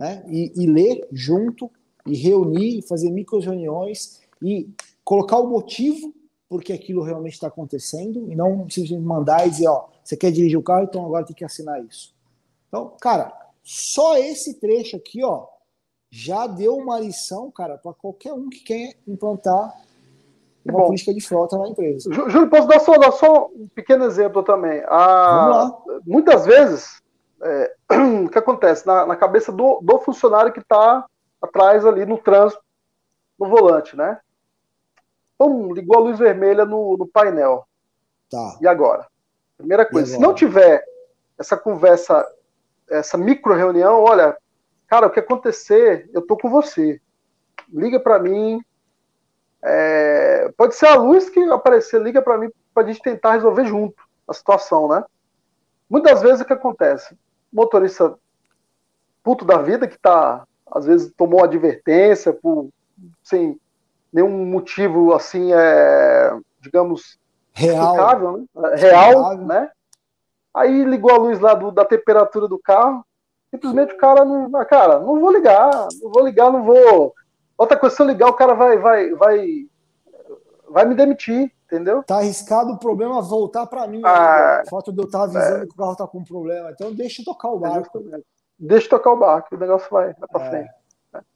né? E, e ler junto, e reunir, fazer micro reuniões, e colocar o motivo porque aquilo realmente está acontecendo, e não simplesmente mandar e dizer, ó, você quer dirigir o carro, então agora tem que assinar isso. Então, cara, só esse trecho aqui, ó, já deu uma lição, cara, para qualquer um que quer implantar uma Bom, política de frota na empresa. Júlio, posso dar só, dar só um pequeno exemplo também? Ah, muitas vezes é, o que acontece na, na cabeça do, do, funcionário que está atrás ali no trânsito, no volante, né? Pum, ligou a luz vermelha no, no painel. Tá. E agora? Primeira coisa, se não tiver essa conversa, essa micro reunião, olha, cara, o que acontecer, eu tô com você. Liga para mim. É, pode ser a luz que aparecer, liga para mim para a gente tentar resolver junto a situação, né? Muitas vezes o que acontece? motorista puto da vida que tá, às vezes tomou advertência por sem nenhum motivo assim, é, digamos, real, né? É, real, né? Aí ligou a luz lá do, da temperatura do carro, simplesmente o cara não, ah, cara, não vou ligar, não vou ligar, não vou. Outra coisa, se eu ligar, o cara vai, vai, vai, vai me demitir, entendeu? Tá arriscado o problema voltar para mim. Ah, o fato de eu estar avisando é, que o carro tá com problema. Então deixa eu tocar o barco. Deixa eu tocar o barco, o negócio vai, vai para é, frente.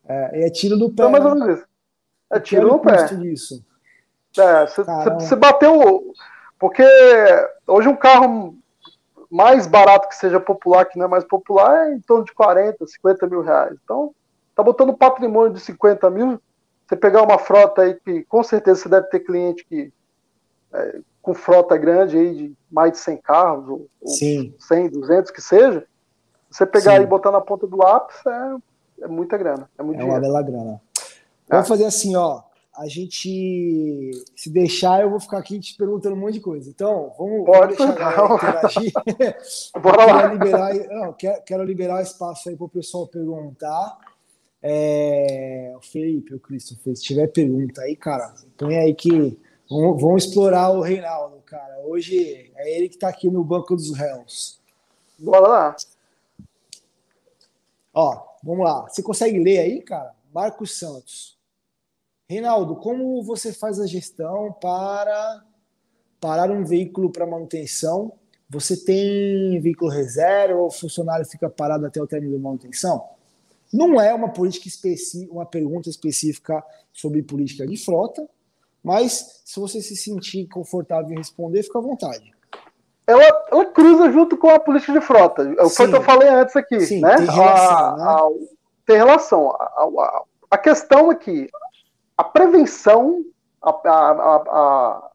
É, é tiro do pé. Então, mais ou né? menos isso. É tiro no pé. Disso. É, você bateu. Porque hoje um carro mais barato que seja popular, que não é mais popular, é em torno de 40, 50 mil reais. Então, tá botando patrimônio de 50 mil. Você pegar uma frota aí que com certeza você deve ter cliente que é, com frota grande aí de mais de 100 carros, ou, Sim. 100, 200 que seja. Você pegar Sim. e botar na ponta do lápis é, é muita grana. É, muito é uma bela grana. Vamos fazer assim, ó. A gente, se deixar, eu vou ficar aqui te perguntando um monte de coisa. Então, vamos, Pode vamos deixar interagir. Bora lá. Quero liberar, não, quero, quero liberar espaço aí para o pessoal perguntar. É, o Felipe, o Cristo, se tiver pergunta aí, cara, põe aí que vamos, vamos explorar o Reinaldo, cara. Hoje é ele que está aqui no banco dos réus. Bora lá. Ó, vamos lá. Você consegue ler aí, cara? Marcos Santos. Reinaldo, como você faz a gestão para parar um veículo para manutenção? Você tem veículo reserva ou o funcionário fica parado até o término da manutenção? Não é uma política específica, uma pergunta específica sobre política de frota, mas se você se sentir confortável em responder, fica à vontade. Ela, ela cruza junto com a política de frota. Foi o que eu falei antes aqui. Sim, né? Tem relação. A, né? A, tem relação. A, a, questão aqui, a prevenção, a, a,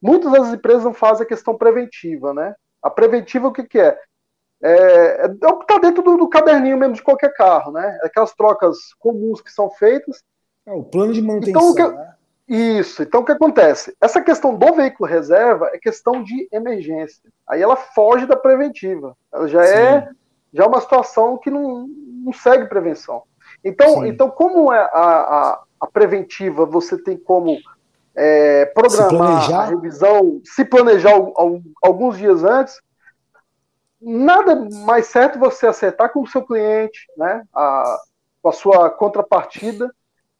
muitas das empresas não fazem a questão preventiva, né? A preventiva o que, que é? É, é o que está dentro do, do, caderninho mesmo de qualquer carro, né? Aquelas trocas comuns que são feitas. É o plano de manutenção. Então, que, né? Isso. Então, o que acontece? Essa questão do veículo reserva é questão de emergência. Aí ela foge da preventiva. Ela já é Sim. é já é uma situação que não, não segue prevenção. Então, então como é a, a, a, preventiva, você tem como é, programar a revisão, se planejar alguns dias antes, nada mais certo você acertar com o seu cliente, né, a, com a sua contrapartida,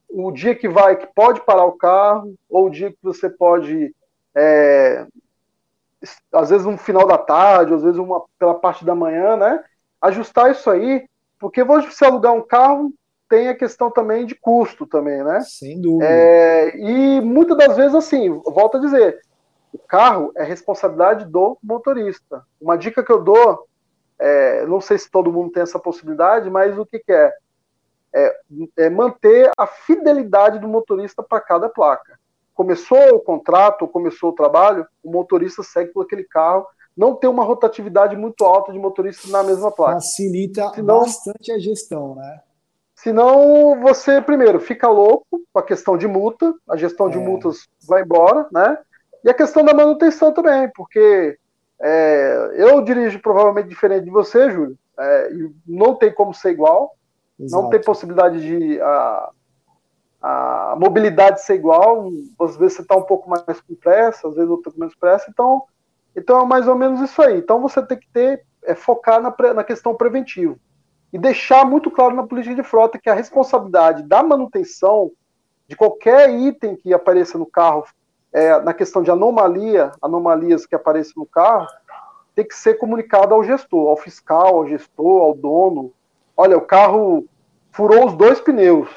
o dia que vai, que pode parar o carro, ou o dia que você pode, é, às vezes no final da tarde, às vezes uma pela parte da manhã, né, ajustar isso aí, porque você alugar um carro tem a questão também de custo também, né? Sem dúvida. É, e muitas das vezes, assim, volto a dizer, o carro é responsabilidade do motorista. Uma dica que eu dou, é, não sei se todo mundo tem essa possibilidade, mas o que, que é? é? é? manter a fidelidade do motorista para cada placa. Começou o contrato, começou o trabalho, o motorista segue por aquele carro não ter uma rotatividade muito alta de motoristas na mesma placa. Facilita senão, bastante a gestão, né? Senão você, primeiro, fica louco com a questão de multa, a gestão é. de multas vai embora, né? E a questão da manutenção também, porque é, eu dirijo provavelmente diferente de você, Júlio, é, não tem como ser igual, Exato. não tem possibilidade de a, a mobilidade ser igual, às vezes você está um pouco mais com pressa, às vezes outro menos pressa, então então é mais ou menos isso aí. Então você tem que ter, é, focar na, na questão preventiva. E deixar muito claro na política de frota que a responsabilidade da manutenção de qualquer item que apareça no carro, é, na questão de anomalia, anomalias que apareçam no carro, tem que ser comunicada ao gestor, ao fiscal, ao gestor, ao dono. Olha, o carro furou os dois pneus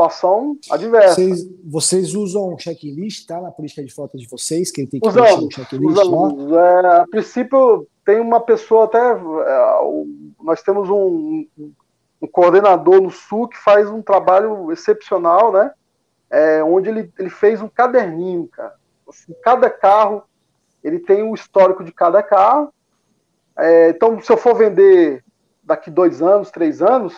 situação adversa. Vocês, vocês usam checklist, tá? Na política de frota de vocês, que tem que usamos, um checklist usamos. É, a princípio, tem uma pessoa até. É, nós temos um, um, coordenador no Sul que faz um trabalho excepcional, né? É, onde ele, ele fez um caderninho, cara. Assim, cada carro, ele tem o um histórico de cada carro. É, então, se eu for vender daqui dois anos, três anos,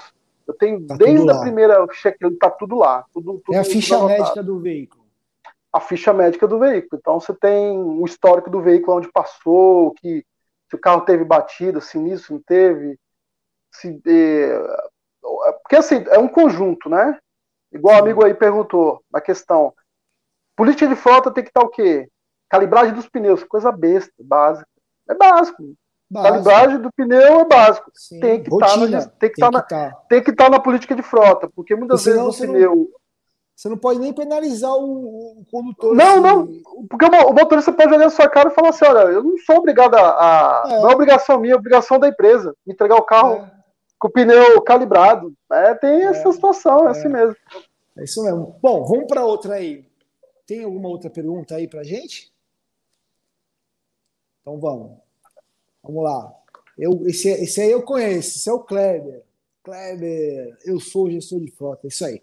eu tenho tá desde a primeira checklist, tá tudo lá. Tudo, tudo é a ficha médica do veículo. A ficha médica do veículo. Então você tem o histórico do veículo, onde passou, que se o carro teve batida, se nisso não teve. Se, é, porque assim, é um conjunto, né? Igual o amigo aí perguntou na questão. Política de frota tem que estar o quê? Calibragem dos pneus, coisa besta, básica. É básico. básico. Calibragem do pneu é básico. Sim. Tem que estar na, tem que estar na, tá. tem que estar na política de frota, porque muitas vezes o pneu não, você não pode nem penalizar o, o condutor. Não, assim. não, porque o, motorista pode olhar na sua cara e falar assim: olha, eu não sou obrigado a. É. Não é obrigação minha, é obrigação da empresa. Entregar o carro é. Com o pneu calibrado. É, tem essa é. situação, é, assim mesmo. É isso mesmo. Bom, vamos para outra aí. Tem alguma outra pergunta aí para gente? Então vamos. Vamos lá. Eu, esse, esse aí eu conheço, esse é o Kleber. Kleber, eu sou gestor de frota, isso aí.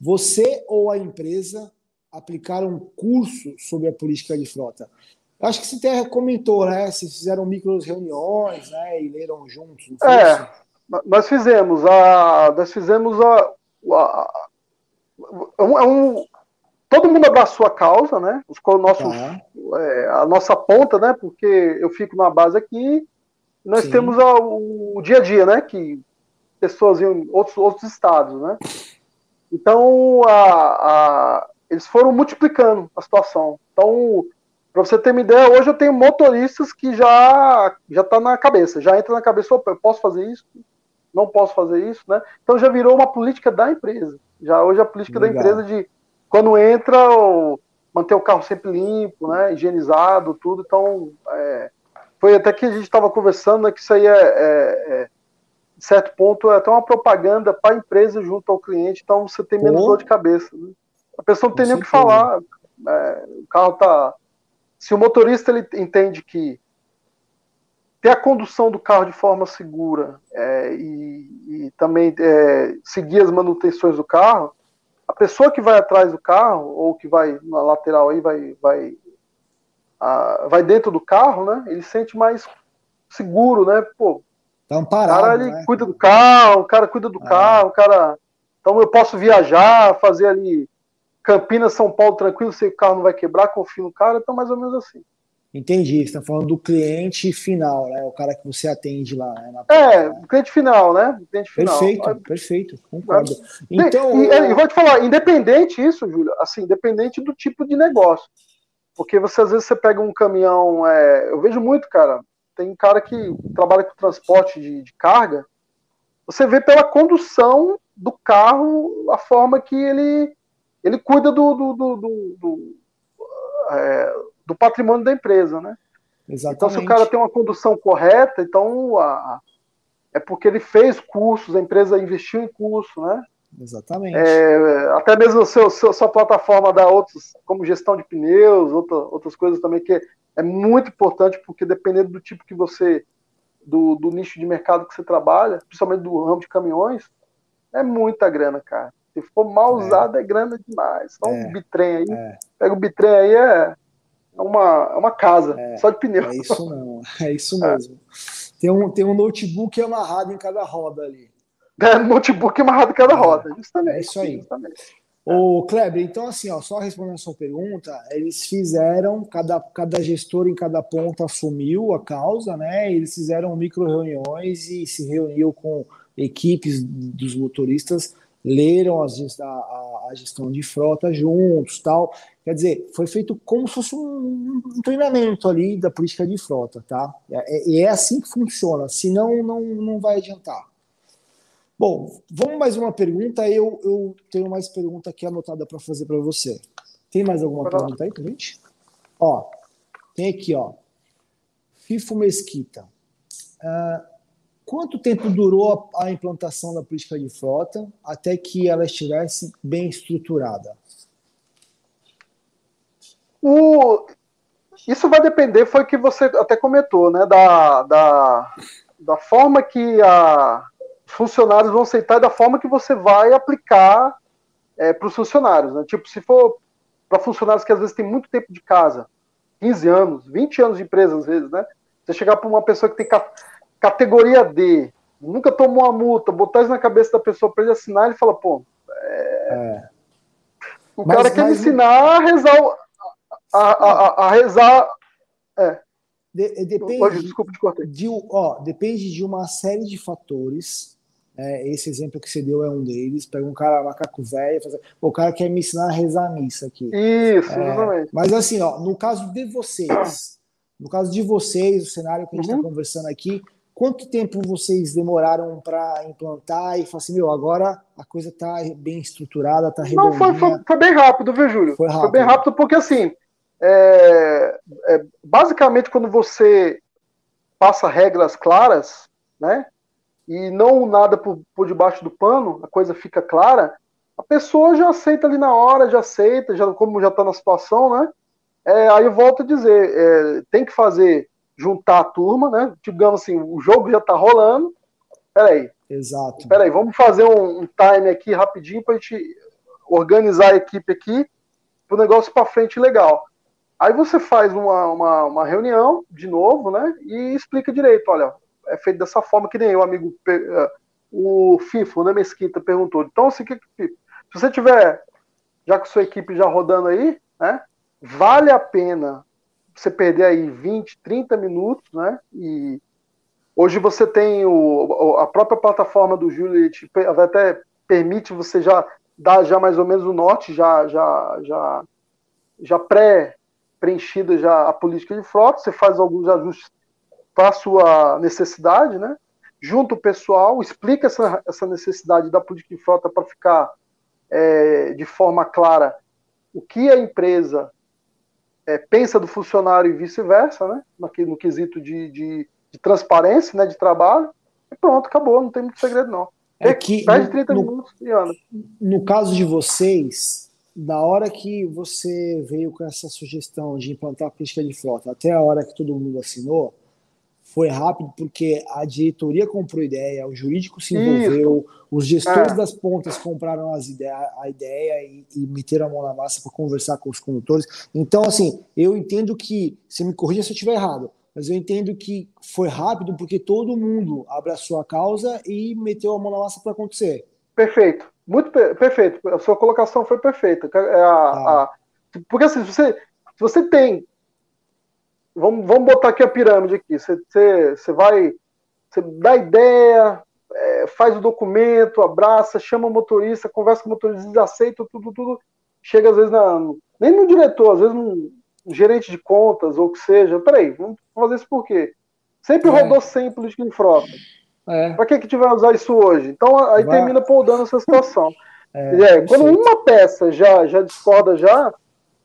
Você ou a empresa aplicaram um curso sobre a política de frota? Acho que você até comentou, né? Vocês fizeram micro reuniões, né? E leram juntos. É, nós fizemos a, nós fizemos a, a, a um, é um, todo mundo abraçou a causa, né? Os nossos, tá. é, a nossa ponta, né? Porque eu fico na base aqui, nós Sim. temos a, o, dia a dia, né? Que pessoas em outros, outros estados, né? Então, a, a, eles foram multiplicando a situação. Então, para você ter uma ideia, hoje eu tenho motoristas que já já está na cabeça, já entra na cabeça, opa, eu posso fazer isso? Não posso fazer isso, né? Então já virou uma política da empresa. Já hoje a política Legal. da empresa de quando entra, manter o carro sempre limpo, né? Higienizado, tudo. Então, é, foi até que a gente estava conversando, né, que isso aí é, é, é certo ponto, é até uma propaganda para a empresa junto ao cliente, então você tem menos dor de cabeça. Né? A pessoa não tem nem o que falar. É, o carro tá. Se o motorista ele entende que ter a condução do carro de forma segura é, e, e, também é, seguir as manutenções do carro, a pessoa que vai atrás do carro ou que vai na lateral aí vai vai a, vai dentro do carro, né? Ele sente mais seguro, né? Pô, Tá amparado, o cara ele né? cuida do carro, o cara cuida do ah. carro, o cara. Então eu posso viajar, fazer ali Campinas, São Paulo tranquilo, sei que o carro não vai quebrar, confio no cara, então mais ou menos assim. Entendi, você está falando do cliente final, né? O cara que você atende lá. Né? Na... É, o cliente final, né? O cliente final. Perfeito, perfeito, concordo. Então, e, e, vou te falar, independente isso, Júlio, assim, independente do tipo de negócio. Porque você às vezes você pega um caminhão, é, eu vejo muito, cara, tem cara que trabalha com transporte de, de carga, você vê pela condução do carro a forma que ele, ele cuida do, do, do, do, do, é, do patrimônio da empresa, né? Exatamente. Então, se o cara tem uma condução correta, então a, é porque ele fez cursos, a empresa investiu em curso, né? Exatamente. É, até mesmo a sua plataforma dá outros, como gestão de pneus, outra, outras coisas também que é muito importante, porque dependendo do tipo que você, do, do nicho de mercado que você trabalha, principalmente do ramo de caminhões, é muita grana, cara. Se for mal é. usado, é grana demais. Então, é. um bitrem aí, é. pega o bitrem aí, é, é uma, é uma casa, é. só de pneu. É isso não, é isso é. mesmo. Tem, um, tem um notebook amarrado em cada roda ali. É, notebook amarrado em cada roda, justamente. É isso aí. Justamente. O Kleber, então assim, ó, só respondendo a sua pergunta, eles fizeram, cada, cada gestor em cada ponta assumiu a causa, né? Eles fizeram micro reuniões e se reuniu com equipes dos motoristas, leram as, a, a, gestão de frota juntos, tal. Quer dizer, foi feito como se fosse um, um treinamento ali da política de frota, tá? É, é, é assim que funciona, senão não, não vai adiantar. Bom, vamos mais uma pergunta. Eu, eu tenho mais pergunta aqui anotada para fazer para você. Tem mais alguma pergunta aí gente? Ó, tem aqui, ó. FIFO Mesquita. Uh, quanto tempo durou a, a, implantação da política de frota até que ela estivesse bem estruturada? O, isso vai depender, foi o que você até comentou, né? Da, da, da forma que a, funcionários vão aceitar da forma que você vai aplicar é, para os funcionários. Né? Tipo, se for para funcionários que às vezes têm muito tempo de casa, 15 anos, 20 anos de empresa às vezes, né? Você chegar para uma pessoa que tem categoria D, nunca tomou uma multa, botar isso na cabeça da pessoa para ele assinar, ele fala, pô, é... É. o mas, cara quer me ensinar a rezar, a, a, a, a rezar. É. De, depende, Desculpa, te cortei. De, ó, depende de uma série de fatores É, esse exemplo que você deu é um deles. Pega um cara macaco velho, faz... o cara quer me ensinar a rezar a missa aqui. Isso, é, exatamente. Mas assim, ó, no caso de vocês, no caso de vocês, o cenário que a gente está uhum. conversando aqui, quanto tempo vocês demoraram para implantar e falar assim, meu, agora a coisa está bem estruturada, está redondinha? Não, foi, foi, foi, bem rápido, viu, Júlio? Foi, rápido. foi bem rápido porque, assim, é, é, basicamente quando você passa regras claras, né, e não nada por, por debaixo do pano, a coisa fica clara, a pessoa já aceita ali na hora, já aceita, já como já está na situação, né? É, aí eu volto a dizer, é, tem que fazer juntar a turma, né? Digamos assim, o jogo já está rolando. Peraí. Exato. Peraí, vamos fazer um, um time aqui rapidinho para a gente organizar a equipe aqui para o negócio para frente legal. Aí você faz uma, uma, uma, reunião de novo, né? E explica direito, olha, é feito dessa forma, que nem o amigo, é, o FIFO, né, Mesquita, perguntou. Então, assim, que, se você tiver, já com sua equipe já rodando aí, né, vale a pena você perder aí 20, 30 minutos, né, e hoje você tem o, a própria plataforma do Juliet, até permite você já dar já mais ou menos o norte, já, já, já, já pré preenchida já a política de frota, você faz alguns ajustes para a sua necessidade, né? Junta o pessoal, explica essa, essa necessidade da política de frota para ficar é, de forma clara o que a empresa é, pensa do funcionário e vice-versa, né? No, no quesito de, de, de, transparência, né? De trabalho. E pronto, acabou, não tem muito segredo, não. É que, no, 30 no, minutos e anda. No caso de vocês, da hora que você veio com essa sugestão de implantar a política de frota até a hora que todo mundo assinou, foi rápido porque a diretoria comprou ideia, o jurídico se envolveu, Isso. os gestores é. das pontas compraram as ideia, a ideia e, e meteram a mão na massa para conversar com os condutores. Então, assim, eu entendo que, se me corrija se eu estiver errado, mas eu entendo que foi rápido porque todo mundo abraçou a causa e meteu a mão na massa para acontecer. Perfeito, muito per perfeito. A sua colocação foi perfeita. É a, ah. a, porque assim, se você, se você tem vamos, vamos botar aqui a pirâmide aqui. Você, você, você vai, você dá ideia, é, faz o documento, abraça, chama o motorista, conversa com o motorista, eles aceitam tudo, tudo. Chega às vezes na, nem no diretor, às vezes num gerente de contas ou o que seja. Peraí, vamos fazer isso por quê? Sempre é. rodou sem política de frota. É. Para que que tiver usar isso hoje? Então aí vai. termina podando essa situação. É, é, quando uma peça já, já discorda já,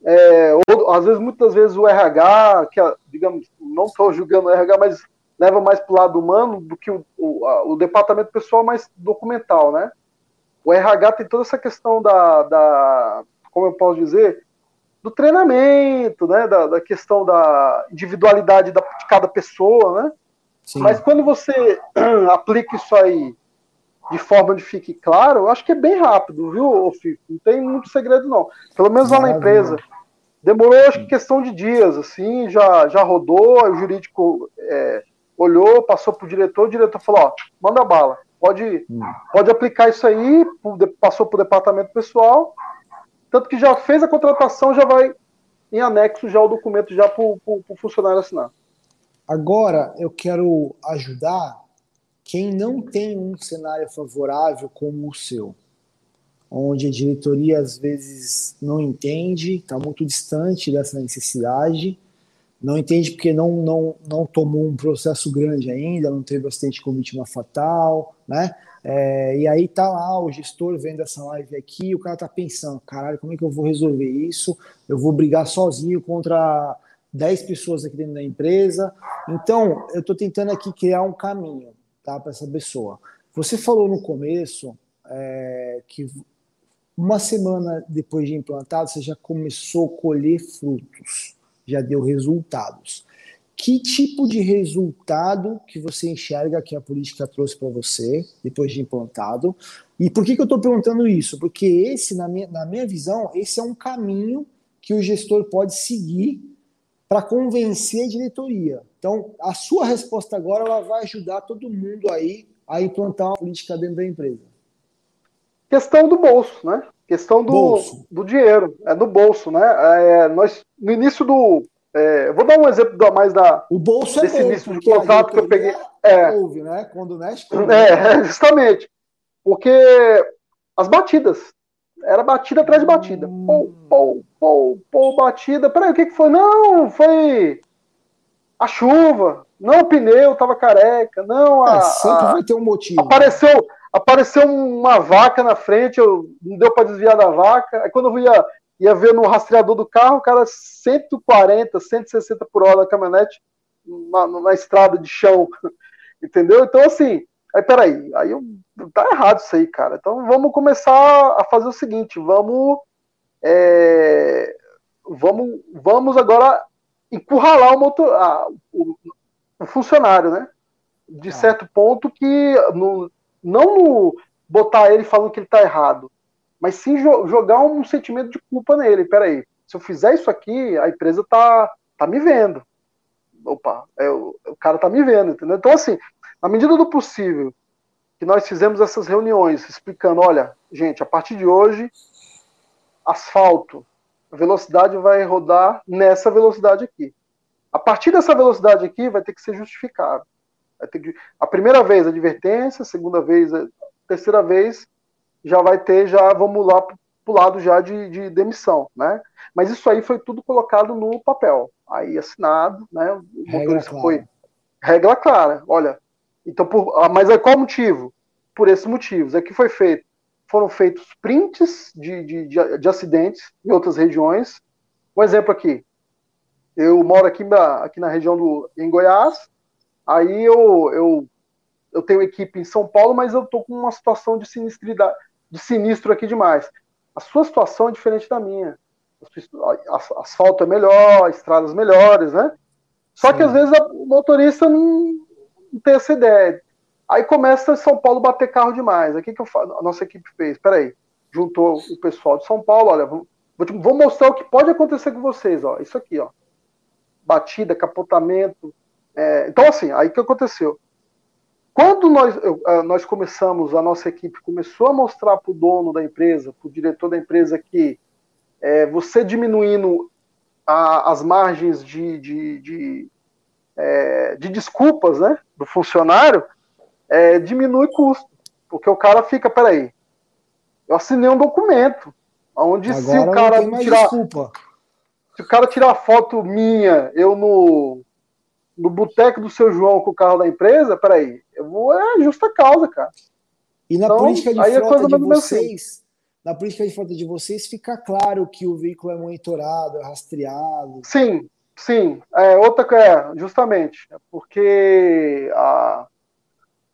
é, ou, às vezes, muitas vezes o RH, que digamos, não estou julgando o RH, mas leva mais para o lado humano do que o, o, a, o, departamento pessoal mais documental, né? O RH tem toda essa questão da, da como eu posso dizer, do treinamento, né? Da, da questão da individualidade da, de cada pessoa, né? Sim. Mas quando você aplica isso aí de forma onde fique claro, eu acho que é bem rápido, viu, Fico? Não tem muito segredo, não. Pelo menos lá na empresa. Demorou, acho que questão de dias, assim, já, já rodou, o jurídico é, olhou, passou para o diretor, o diretor falou, ó, manda bala, pode, hum. pode aplicar isso aí, passou para o departamento pessoal, tanto que já fez a contratação, já vai em anexo já o documento já para o funcionário assinar. Agora eu quero ajudar quem não tem um cenário favorável como o seu onde a diretoria às vezes não entende, está muito distante dessa necessidade, não entende porque não, não, não tomou um processo grande ainda, não teve acidente com vítima fatal, né? É, e aí tá lá o gestor vendo essa live aqui, o cara tá pensando, caralho, como é que eu vou resolver isso? Eu vou brigar sozinho contra 10 pessoas aqui dentro da empresa. Então, eu estou tentando aqui criar um caminho, tá, para essa pessoa. Você falou no começo é, que uma semana depois de implantado, você já começou a colher frutos, já deu resultados. Que tipo de resultado que você enxerga que a política trouxe para você depois de implantado? E por que, que eu estou perguntando isso? Porque esse, na minha, na minha visão, esse é um caminho que o gestor pode seguir para convencer a diretoria. Então, a sua resposta agora ela vai ajudar todo mundo aí a implantar uma política dentro da empresa. Questão do bolso, né? Questão do, bolso. do dinheiro, é do bolso, né? É, nós, no início do. É, vou dar um exemplo mais da. O bolso é desse é início de contrato que eu peguei. É, ouve, né? Quando mexe. É, justamente. Porque as batidas. Era batida atrás de batida. Pô, pô, pô, pô, batida. Peraí, o que, que foi? Não, foi a chuva. Não, o pneu tava careca. Não, a. É, sempre a- vai ter um motivo. Apareceu, apareceu uma vaca na frente, eu, não deu para desviar da vaca. Aí quando eu ia, ia ver no rastreador do carro, o cara 140, 160 por hora da caminhonete na, na estrada de chão. Entendeu? Então, assim, aí peraí, aí eu, tá errado isso aí, cara. Então vamos começar a fazer o seguinte, vamos. é, vamos, vamos agora encurralar o, motor, ah, o, o funcionário, né? De Ah. certo ponto que no, não no botar ele falando que ele tá errado, mas sim jo- jogar um sentimento de culpa nele. Peraí, se eu fizer isso aqui, a empresa tá, tá me vendo. Opa, é, o, o cara tá me vendo, entendeu? Então, assim, na medida do possível, que nós fizemos essas reuniões explicando, olha, gente, a partir de hoje, asfalto, a velocidade vai rodar nessa velocidade aqui. A partir dessa velocidade aqui, vai ter que ser justificado. Que, a primeira vez advertência, a segunda vez, a terceira vez, já vai ter, já vamos lá para o lado já de, de demissão, né? Mas isso aí foi tudo colocado no papel, aí assinado, né? O Regra motorista clara. foi regra clara. Olha, então por, ah, mas é qual motivo? Por esses motivos. É que foi feito. Foram feitos prints de, de, de, de acidentes em outras regiões. Um exemplo aqui. Eu moro aqui na, aqui na região do em Goiás. Aí eu, eu, eu tenho equipe em São Paulo, mas eu tô com uma situação de sinistridade, de sinistro aqui demais. A sua situação é diferente da minha. As- Asfalto é melhor, estradas melhores, né? Só que Sim. às vezes o motorista não, não tem essa ideia. Aí começa São Paulo bater carro demais. O que, que eu a nossa equipe fez? Peraí, juntou o pessoal de São Paulo, olha, vou, vou mostrar o que pode acontecer com vocês, ó. Isso aqui, ó. Batida, capotamento. É, então, assim, aí o que aconteceu? Quando nós, nós começamos, a nossa equipe começou a mostrar para o dono da empresa, para o diretor da empresa, que é, você diminuindo a- as margens de, de, de, é, de desculpas né, do funcionário, é, diminui custo. Porque o cara fica, peraí, eu assinei um documento, onde se Agora o não cara tirar, desculpa. se o cara tirar foto minha, eu no, no boteco do seu João com o carro da empresa, peraí, eu vou, é justa causa, cara. E na Então, política de aí é frota coisa de assim. vocês, na política de frota de vocês, fica claro que o veículo é monitorado, é rastreado. Sim, sim. É, outra coisa, é, justamente, é porque a,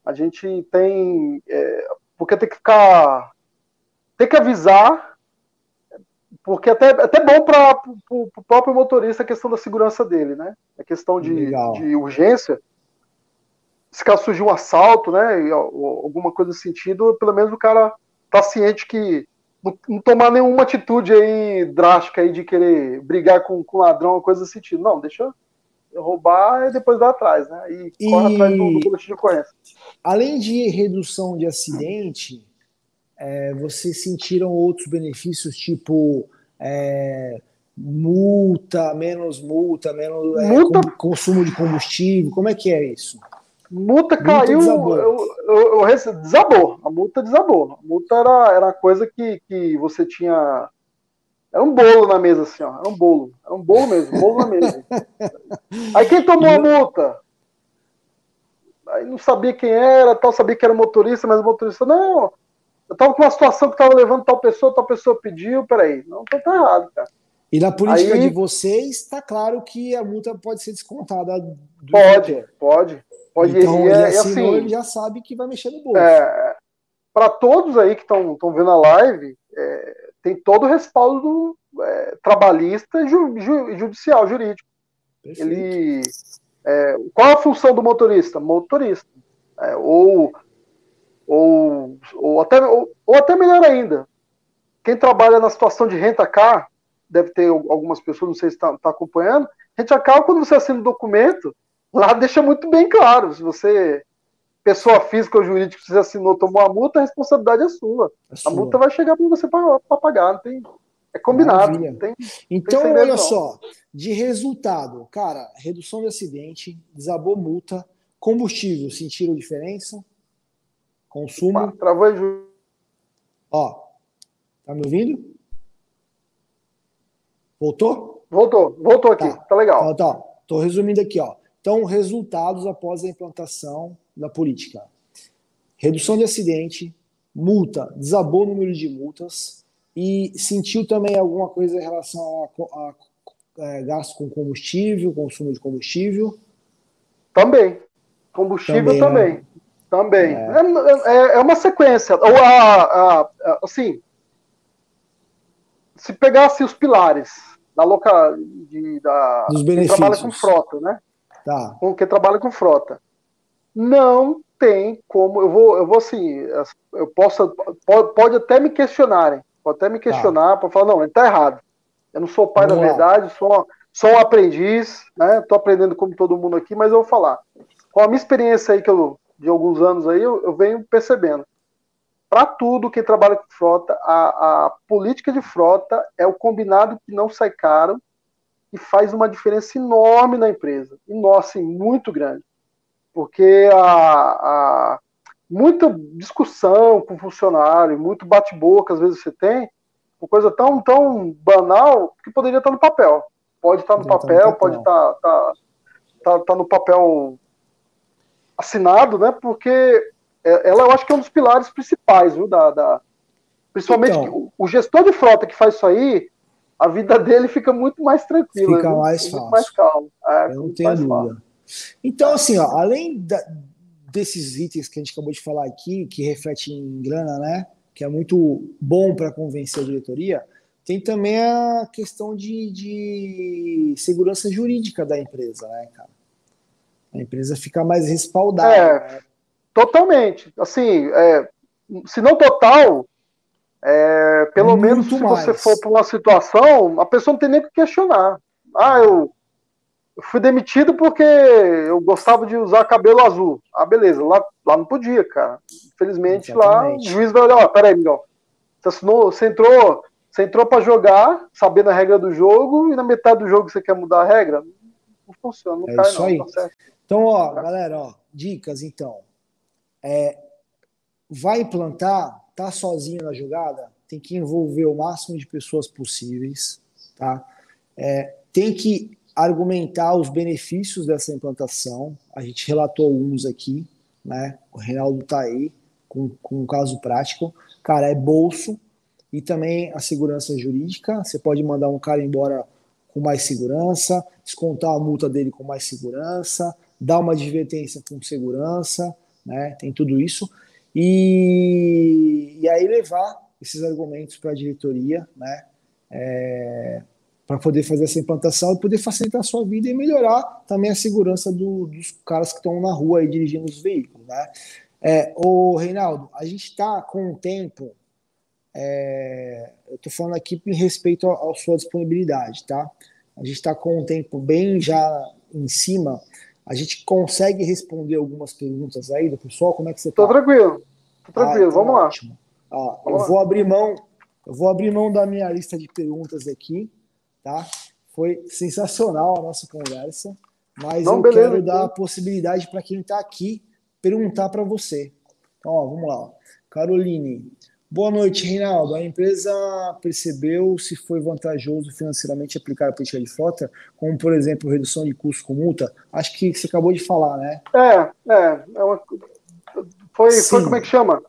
a gente tem. é, porque tem que ficar. Tem que avisar, porque até, é até bom para o próprio motorista a questão da segurança dele, né? A questão de, de urgência. Se caso surgir um assalto, né? e, ou alguma coisa nesse sentido, pelo menos o cara tá ciente que não, não tomar nenhuma atitude aí drástica aí de querer brigar com, com ladrão, coisa desse sentido. Não, deixa roubar e depois dar atrás, né? E, E- corre atrás do, do boletim de ocorrência. Além de redução de acidente, é, vocês sentiram outros benefícios, tipo é, multa, menos multa, menos é, Multa? com- consumo de combustível? Como é que é isso? Multa caiu, desabou. eu, eu, eu desabou, a multa desabou. A multa era, era coisa que, que você tinha. Era um bolo na mesa, assim, ó. Era um bolo. Era um bolo mesmo, um bolo na mesa. Aí quem tomou a multa? Aí não sabia quem era, tal, sabia que era o motorista, mas o motorista, não, eu tava com uma situação que tava levando tal pessoa, tal pessoa pediu, peraí. Não, então tá errado, cara. E na política Aí- de vocês, está claro que a multa pode ser descontada. Pode, pode. Pode Então, e ele é, assinou, assim, ele já sabe que vai mexer no bolso. é, para todos aí que estão vendo a live, é, tem todo o respaldo do, é, trabalhista e ju, ju- judicial, jurídico. Perfeito. Ele, é, qual a função do motorista? Motorista. É, ou, ou, ou, até, ou, ou até melhor ainda, quem trabalha na situação de renta-car, deve ter algumas pessoas, não sei se está tá acompanhando, renta-car, quando você assina o documento, lá deixa muito bem claro, se você, pessoa física ou jurídica, se você assinou, tomou a multa, a responsabilidade é sua. É A sua. multa vai chegar para você para pagar, não tem, é combinado. Tem, Então, segredo, olha não. só, de resultado, cara, redução de acidente, desabou multa, combustível, sentiram diferença? Consumo. Opa, travou aí, Ju. Ó, tá me ouvindo? Voltou? Voltou, voltou aqui, Tá. tá, legal. Então, tá. Tô resumindo aqui, ó. Então, resultados após a implantação da política. Redução de acidente, multa, desabou o número de multas e sentiu também alguma coisa em relação a, co- a, é, gasto com combustível, consumo de combustível. Também. Combustível Também, também. né? Também. É, é- é uma sequência. Ou a, a- a- assim, se pegasse os pilares da loca, de, da, Dos quem trabalha com benefícios. frota, né? Tá. Com quem trabalha com frota. Não tem como. Eu vou, eu vou assim, eu posso, pode, pode até me questionarem, pode até me questionar para falar, não, ele tá errado. Eu não sou pai da verdade, sou, sou um aprendiz, né? Tô aprendendo como todo mundo aqui, mas eu vou falar. Com a minha experiência aí que eu, de alguns anos aí, eu, eu venho percebendo. Para tudo quem trabalha com frota, a, a política de frota é o combinado que não sai caro e faz uma diferença enorme na empresa. E, nossa, assim, muito grande. Porque a, a- muita discussão com funcionário, muito bate-boca, às vezes você tem, uma coisa tão, tão banal que poderia estar no papel. Pode estar no estar papel, pode estar, tá, tá, tá no papel assinado, né? Porque é- ela eu acho que é um dos pilares principais, viu? Da, da- principalmente Então. o, o gestor de frota que faz isso aí, a vida dele fica muito mais tranquila, Fica viu? mais muito fácil. mais calma. É, Eu não muito tenho mais fácil. dúvida. Então, assim, ó, além da- desses itens que a gente acabou de falar aqui, que refletem em grana, né? Que é muito bom para convencer a diretoria, tem também a questão de, de segurança jurídica da empresa, né, cara? A empresa fica mais respaldada. É, Totalmente. Assim, é, se não total, é, pelo Muito menos se você mais. for para uma situação, a pessoa não tem nem o que questionar. Ah, eu, eu fui demitido porque eu gostava de usar cabelo azul. Ah, beleza, lá, lá não podia, cara. Infelizmente, lá o Exatamente. juiz vai olhar, ó, peraí, Miguel. Você, assinou, você entrou, você entrou para jogar, sabendo a regra do jogo, e na metade do jogo você quer mudar a regra? Não funciona, não É cai, não. Tá. Então, ó, galera, ó, dicas então. É, vai implantar, tá sozinho na jogada, tem que envolver o máximo de pessoas possíveis, tá? É, tem que argumentar os benefícios dessa implantação. A gente relatou alguns aqui, né? O Reinaldo tá aí com, com um caso prático. Cara, é bolso e também a segurança jurídica. Você pode mandar um cara embora com mais segurança, descontar a multa dele com mais segurança, dar uma advertência com segurança, né? Tem tudo isso. E, e aí levar esses argumentos para a diretoria, né? para poder fazer essa implantação e poder facilitar a sua vida e melhorar também a segurança do- dos caras que estão na rua aí dirigindo os veículos, né? É, ô, Reinaldo, a gente está com um tempo, é, eu estou falando aqui em respeito à sua disponibilidade, tá? A gente está com um tempo bem já em cima, a gente consegue responder algumas perguntas aí do pessoal, como é que você Tô está? tranquilo. Tô tranquilo, Ah, então vamos lá. eu Vamos lá. vou abrir mão, eu vou abrir mão da minha lista de perguntas aqui, tá? Foi sensacional a nossa conversa, mas Não, eu beleza, quero dar então. a possibilidade para quem está aqui perguntar para você. Então, ó, vamos lá. Caroline, boa noite, Reinaldo. A empresa percebeu se foi vantajoso financeiramente aplicar a política de frota, como, por exemplo, redução de custos com multa? Acho que você acabou de falar, né? É, é. é uma- foi, Sim. foi como é que chama?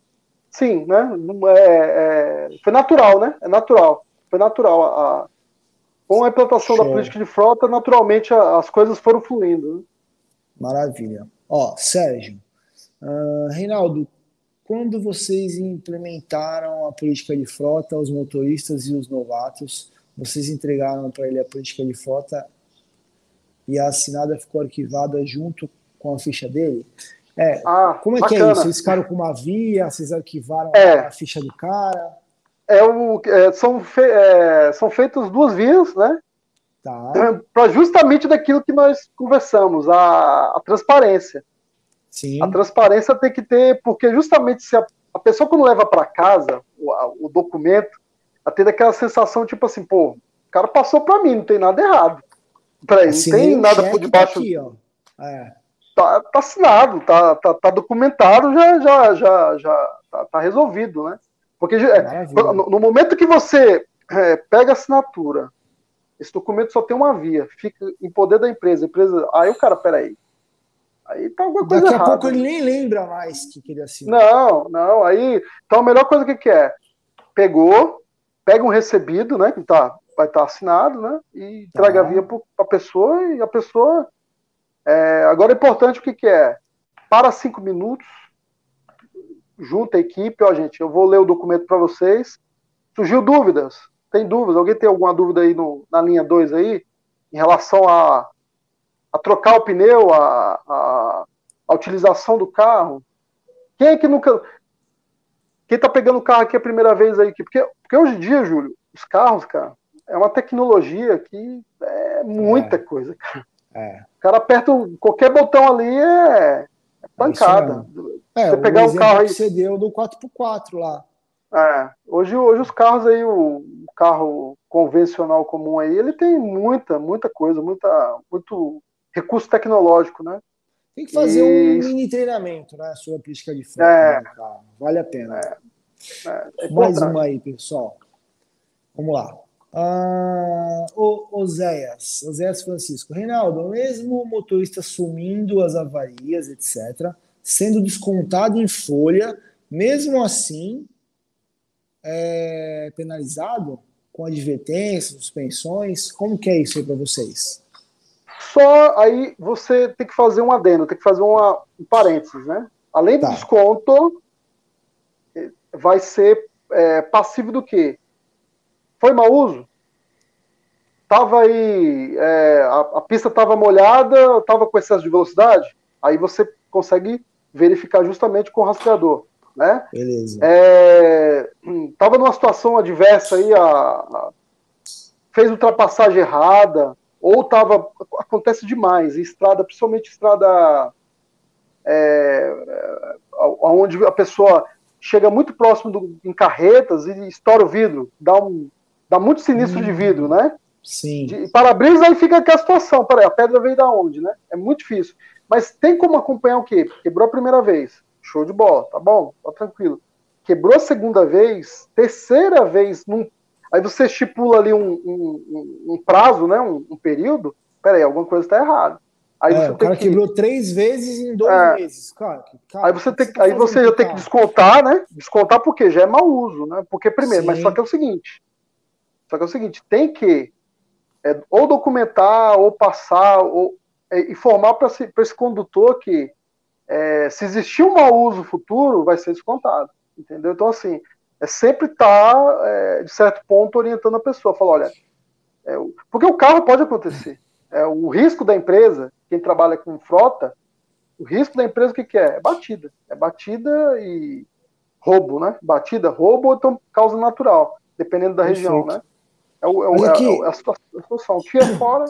Sim, né? É, é- foi natural, né? É natural. Foi natural. A, com a implantação da Show. política de frota, naturalmente as coisas foram fluindo. né? Maravilha. Ó, Sérgio, ah, Reinaldo, quando vocês implementaram a política de frota aos motoristas e os novatos, vocês entregaram para ele a política de frota e a assinada ficou arquivada junto com a ficha dele? É, Ah, como é que é bacana. isso? Vocês ficaram com uma via, vocês arquivaram É. a ficha do cara? É o, é, são, fe, é, são feitas duas vias, né? Tá, Para justamente daquilo que nós conversamos, a, a transparência. Sim, A transparência tem que ter, porque justamente se a, a pessoa quando leva para casa o, a- o documento, ela tem aquela sensação tipo assim, pô, o cara passou para mim, não tem nada errado. Peraí, não Assinei tem nada por tá debaixo. aqui, ó. É, tá, tá assinado, tá, tá, tá, documentado, já, já, já, já tá, tá resolvido, né? Porque é, no, no, momento que você é, pega a assinatura, esse documento só tem uma via, fica em poder da empresa, empresa, aí o cara, peraí, aí tá alguma coisa Daqui errada. a pouco ele nem lembra mais que queria assinar. Não, não, aí, então a melhor coisa que, que é, pegou, pega um recebido, né, que tá, vai estar tá assinado, né, e entrega tá. a via para a pessoa e a pessoa é, agora é importante o que, que é? Para cinco minutos, junta a equipe, ó, gente, eu vou ler o documento para vocês. Surgiu dúvidas? Tem dúvidas? Alguém tem alguma dúvida aí no, na linha 2 aí? Em relação a, a trocar o pneu, a, a, a, utilização do carro? Quem é que nunca. Quem tá pegando o carro aqui a primeira vez aí? Porque, porque hoje em dia, Júlio, os carros, cara, é uma tecnologia que é muita é. coisa, cara. É. O cara aperta qualquer botão ali é, é pancada. É, você pegar um carro aí. Que você deu do 4x4 lá. É, hoje, hoje os carros aí, o, o, carro convencional comum aí, ele tem muita, muita coisa, muita, muito recurso tecnológico, né? Tem que fazer e... um mini treinamento, né? Sobre a política de frente. É. Né, vale a pena. É. É, é Mais uma aí, pessoal. Vamos lá. Ah, o Oséias, Oséias Francisco. Reinaldo, mesmo o motorista sumindo as avarias, etc., sendo descontado em folha, mesmo assim é penalizado com advertências, suspensões? Como que é isso aí para vocês? Só aí você tem que fazer um adendo, tem que fazer uma, um parênteses, né? Além do tá. desconto, vai ser é, passivo do quê? Foi mau uso? Tava aí, é, a, a, pista estava molhada, estava com excesso de velocidade? Aí você consegue verificar justamente com o rastreador, né? Beleza. É, tava numa situação adversa aí, a, a, fez ultrapassagem errada, ou tava, acontece demais, em estrada, principalmente estrada é, onde a pessoa chega muito próximo do, em carretas e estoura o vidro, dá um dá muito sinistro hum, de vidro, né? Sim. De para-brisa aí fica aquela situação, peraí, a pedra veio da onde, né? É muito difícil. Mas tem como acompanhar o quê? Quebrou a primeira vez, show de bola, tá bom, tá tranquilo. Quebrou a segunda vez, terceira vez, num... aí você estipula ali um, um, um prazo, né? Um, um, período. Peraí, alguma coisa está errada. Aí é, o cara que... quebrou três vezes em dois é. meses, cara, cara. aí você tem, você tá aí você já tem que descontar, né? Descontar porque já é mau uso, né? Porque primeiro, Sim. mas só que é o seguinte, só que é o seguinte, tem que é, ou documentar, ou passar, ou é, informar para esse, esse, condutor que é, se existir um mau uso futuro, vai ser descontado. Entendeu? Então, assim, é sempre estar, tá, é, de certo ponto, orientando a pessoa. Falar, olha, é, porque o carro pode acontecer. É, o risco da empresa, quem trabalha com frota, o risco da empresa o que, que é? É batida. É batida e roubo, né? Batida, roubo ou então causa natural, dependendo da Perfeito. região, né? É, o, é, o, aqui, é, é a situação. O que é fora.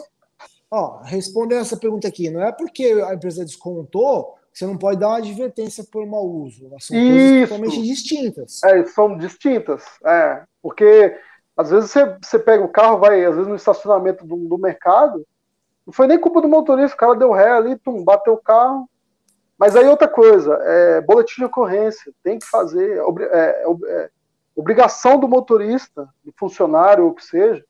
Ó, respondendo essa pergunta aqui, não é porque a empresa descontou você não pode dar uma advertência por mau uso. São Isso. coisas totalmente distintas. É, são distintas. É, porque às vezes você, você pega o carro, vai, às vezes no estacionamento do, do mercado, não foi nem culpa do motorista, o cara deu ré ali, tum, bateu o carro. Mas aí outra coisa, é, boletim de ocorrência, tem que fazer, é, é, obrigação do motorista, do funcionário, ou o que seja,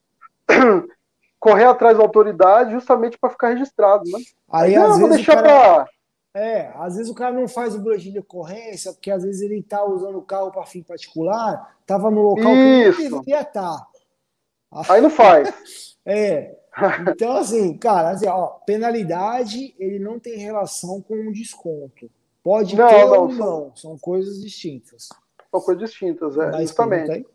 correr atrás da autoridade justamente para ficar registrado, né? Aí, Aí às vezes deixar cara... É, às vezes o cara não faz o boletim de ocorrência, porque às vezes ele está usando o carro para fim particular, estava no local Isso. que não deveria estar. Tá. Aí não faz. é. Então, assim, cara, assim, ó, penalidade ele não tem relação com um desconto. Pode não, ter não, ou não, são coisas distintas são coisas distintas, é, mais justamente.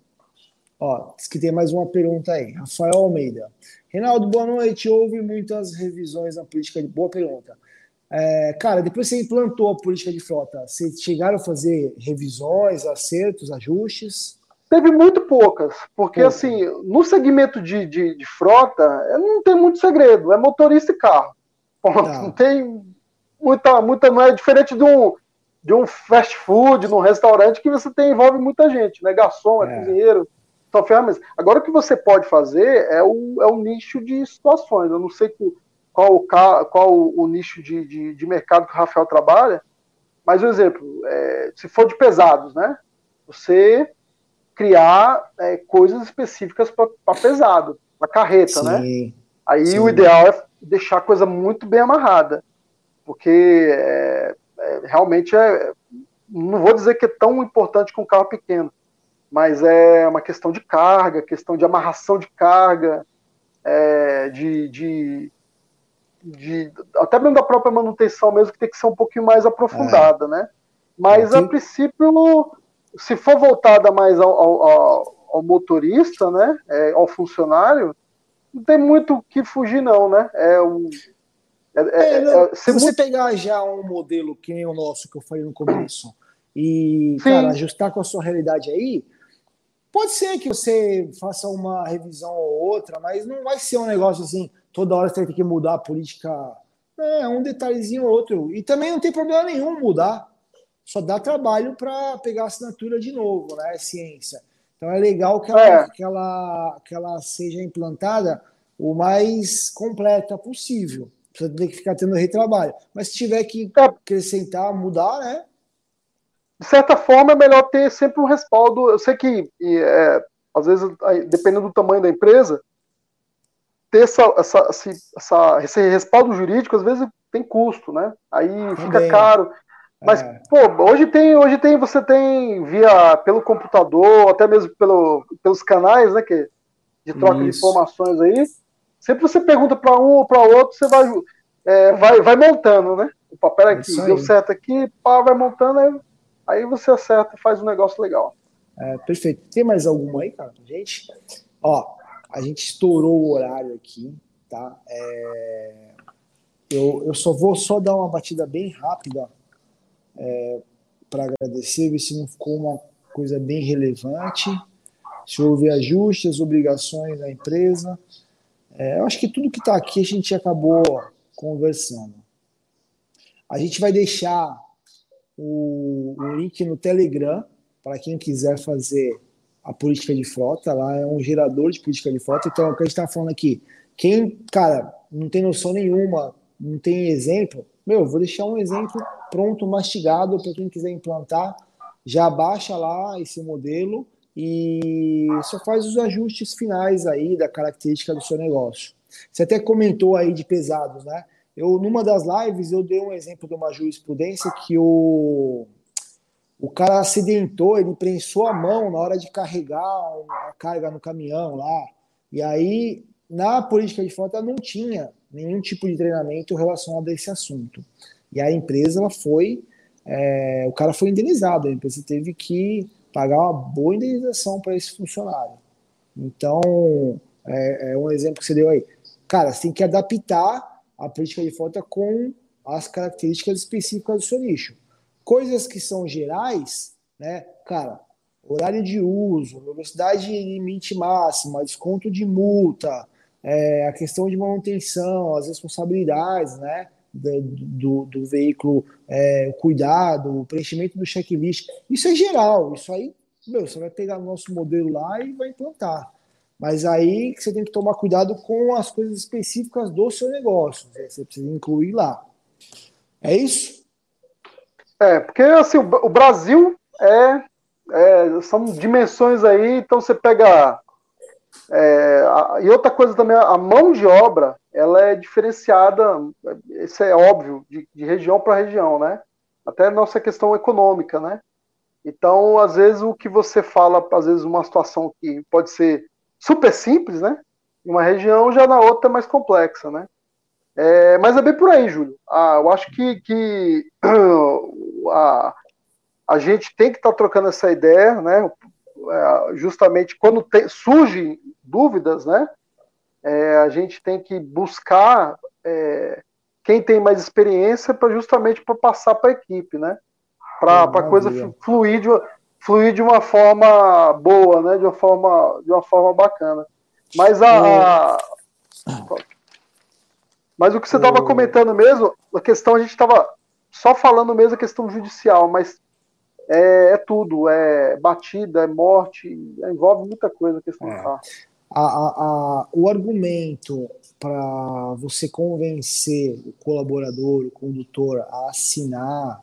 Ó, diz que tem mais uma pergunta aí. Rafael Almeida. Reinaldo, boa noite. Houve muitas revisões na política de. Boa pergunta. É, cara, depois você implantou a política de frota, vocês chegaram a fazer revisões, acertos, ajustes? Teve muito poucas, porque Pouca. assim, no segmento de, de, de, frota, é, não tem muito segredo, é motorista e carro. Tá. Não tem muita, muita, não é diferente de um, de um fast food, num restaurante, que você tem, envolve muita gente, né? Garçom, é, é. cozinheiro, são ferramentas. Agora, o que você pode fazer é o, é o nicho de situações. Eu não sei qual, qual o, nicho de, de, de, mercado que o Rafael trabalha, mas, um exemplo, é, se for de pesados, né? Você criar é, coisas específicas para pesado, para carreta, né? sim, né? Aí sim. o ideal é deixar a coisa muito bem amarrada, porque é, é, realmente é, não vou dizer que é tão importante com um carro pequeno, mas é uma questão de carga, questão de amarração de carga, é, de, de, de, até mesmo da própria manutenção mesmo, que tem que ser um pouquinho mais aprofundada, é. né? Mas a princípio, se for voltada mais ao, ao, ao motorista, né, é, ao funcionário, não tem muito o que fugir não, né? É é, é, é, não, se você muito... pegar já um modelo que nem o nosso que eu falei no começo e cara, ajustar com a sua realidade aí, pode ser que você faça uma revisão ou outra, mas não vai ser um negócio assim, toda hora você ter que mudar a política. É, um detalhezinho ou outro. E também não tem problema nenhum mudar. Só dá trabalho para pegar a assinatura de novo, né? É ciência. Então é legal que ela, é. que ela, que ela seja implantada o mais completa possível. Precisa ter que ficar tendo retrabalho. Mas se tiver que é. acrescentar, mudar, né? de certa forma, é melhor ter sempre um respaldo. Eu sei que, é, às vezes, dependendo do tamanho da empresa, ter essa, essa, essa, esse respaldo jurídico, às vezes, tem custo, né? Aí Também. fica caro. Mas, é. pô, hoje tem, hoje tem, você tem via pelo computador, até mesmo pelo, pelos canais, né, que, de troca Isso. de informações aí. Sempre você pergunta para um ou para outro, você vai, é, vai, vai montando, né? O papel aqui, deu certo aqui, pá, vai montando, aí Aí você acerta e faz um negócio legal. É, perfeito. Tem mais alguma aí, cara, gente? Ó, a gente estourou o horário aqui, tá? É... Eu, eu só vou só dar uma batida bem rápida é, para agradecer, ver se não ficou uma coisa bem relevante. Se houve ajustes, obrigações da empresa. É, eu acho que tudo que está aqui a gente acabou conversando. A gente vai deixar o, o link no Telegram para quem quiser fazer a política de frota. Lá é um gerador de política de frota. Então, é o que a gente está falando aqui. Quem, cara, não tem noção nenhuma, não tem exemplo, meu, vou deixar um exemplo pronto, mastigado para quem quiser implantar. Já baixa lá esse modelo e só faz os ajustes finais aí da característica do seu negócio. Você até comentou aí de pesados, né? Eu, numa das lives, eu dei um exemplo de uma jurisprudência que o, o cara acidentou, ele prensou a mão na hora de carregar a carga no caminhão lá. E aí, na política de frota, não tinha nenhum tipo de treinamento relacionado a esse assunto. E a empresa ela foi, é, o cara foi indenizado, a empresa teve que pagar uma boa indenização para esse funcionário. Então, é, é um exemplo que você deu aí. Cara, você tem que adaptar a política de frota com as características específicas do seu nicho. Coisas que são gerais, né? Cara, horário de uso, velocidade limite máxima, desconto de multa, é, a questão de manutenção, as responsabilidades, né? Do, do, do veículo, é, cuidado, o preenchimento do checklist. Isso é geral, isso aí, meu, você vai pegar o nosso modelo lá e vai implantar. Mas aí você tem que tomar cuidado com as coisas específicas do seu negócio. Né? Você precisa incluir lá. É isso? É, porque assim, o Brasil é, é são dimensões aí, então você pega. É, a, e outra coisa também, a mão de obra, ela é diferenciada, isso é óbvio, de, de região para região, né? Até nossa questão econômica, né? Então, às vezes, o que você fala, às vezes, uma situação que pode ser super simples, né? Em uma região, já na outra é mais complexa, né? É, mas é bem por aí, Júlio. Ah, eu acho que, que a, a gente tem que estar tá trocando essa ideia, né? É, justamente quando tem, surgem dúvidas, né? É, a gente tem que buscar é, quem tem mais experiência para justamente para passar para a equipe, né? Para a coisa fluir de uma, fluir de uma forma boa, né? De uma forma, de uma forma bacana. Mas a, a... mas o que você estava comentando mesmo, a questão a gente estava só falando mesmo a questão judicial, mas é, é, tudo, é batida, é morte, envolve muita coisa a questão é. carro. a, a, o argumento para você convencer o colaborador, o condutor a assinar,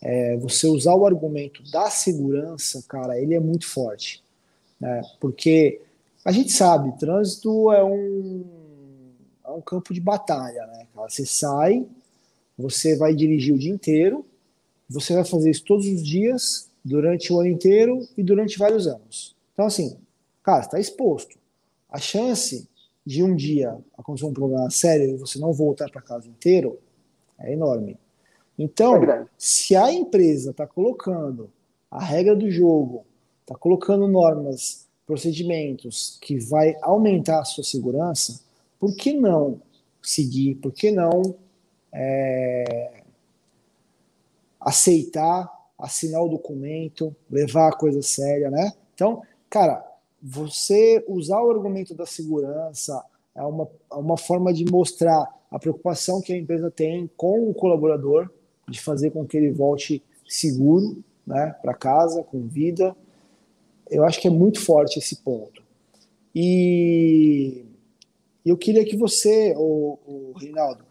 é, você usar o argumento da segurança, cara, ele é muito forte. Né? Porque a gente sabe, trânsito é um, é um campo de batalha. Né? Você sai, você vai dirigir o dia inteiro, você vai fazer isso todos os dias, durante o ano inteiro e durante vários anos. Então, assim, cara, está exposto. A chance de um dia acontecer um problema sério e você não voltar para casa inteiro é enorme. Então, é se a empresa está colocando a regra do jogo, está colocando normas, procedimentos que vai aumentar a sua segurança, por que não seguir? Por que não é, aceitar, assinar o documento, levar a coisa séria, né? Então, cara, você usar o argumento da segurança é uma, é uma forma de mostrar a preocupação que a empresa tem com o colaborador, de fazer com que ele volte seguro né, para casa, com vida. Eu acho que é muito forte esse ponto. E eu queria que você, o, o Reinaldo,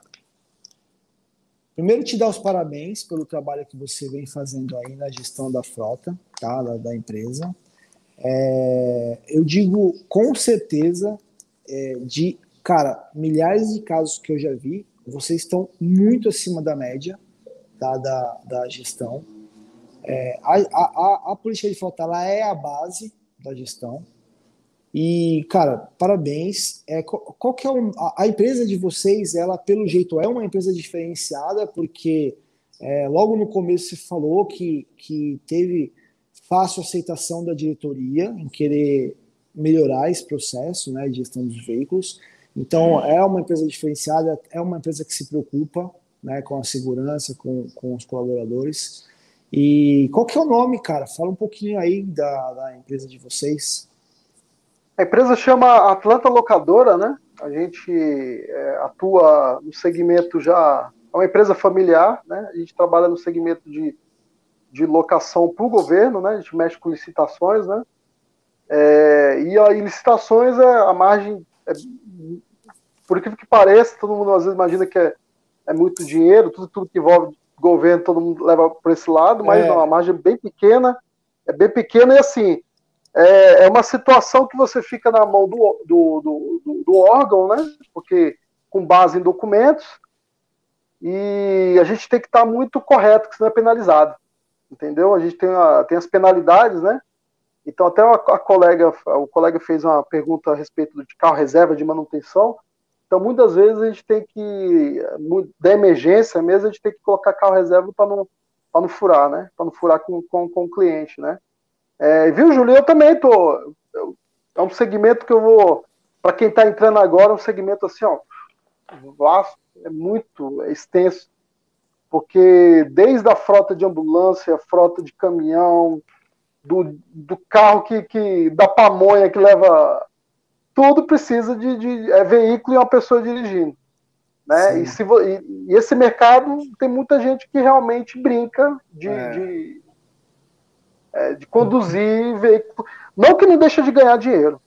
primeiro te dar os parabéns pelo trabalho que você vem fazendo aí na gestão da frota, tá, da, da empresa. É, eu digo com certeza é, de, cara, milhares de casos que eu já vi, vocês estão muito acima da média tá, da, da gestão. É, a, a, a política de frota ela é a base da gestão. E, cara, parabéns. É, qual, que é a, a, empresa de vocês, ela, pelo jeito, é uma empresa diferenciada, porque é, logo no começo você falou que, que teve fácil aceitação da diretoria em querer melhorar esse processo né, de gestão dos veículos. Então, é uma empresa diferenciada, é uma empresa que se preocupa né, com a segurança, com, com os colaboradores. E qual que é o nome, cara? Fala um pouquinho aí da, da empresa de vocês. A empresa chama Atlanta Locadora, né? A gente é, atua no segmento já. É uma empresa familiar, né? A gente trabalha no segmento de de locação para o governo, né? A gente mexe com licitações, né? É, e aí licitações é a margem, é, por incrível que pareça, todo mundo às vezes imagina que é, é muito dinheiro, tudo, tudo que envolve governo, todo mundo leva por esse lado, mas é. não, a margem é bem pequena, é bem pequena e assim, é, é uma situação que você fica na mão do, do, do, do órgão, né? Porque com base em documentos, e a gente tem que estar muito correto, que senão é penalizado entendeu? A gente tem, a, tem as penalidades, né? Então até a, a, colega, o colega fez uma pergunta a respeito de carro reserva de manutenção. Então muitas vezes a gente tem que, da emergência mesmo, a gente tem que colocar carro reserva para não, não furar, né? Para não furar com, com, com o cliente, né? É, viu, Júlio? Eu também tô. Eu, é um segmento que eu vou. Para quem está entrando agora, é um segmento assim, ó, vasto, é muito é extenso porque desde a frota de ambulância, frota de caminhão, do, do carro que, que da pamonha que leva tudo precisa de, de é veículo e uma pessoa dirigindo. Né? E, se, e, e, esse mercado tem muita gente que realmente brinca de, é. de, é, de, conduzir veículo. Não que não deixa de ganhar dinheiro,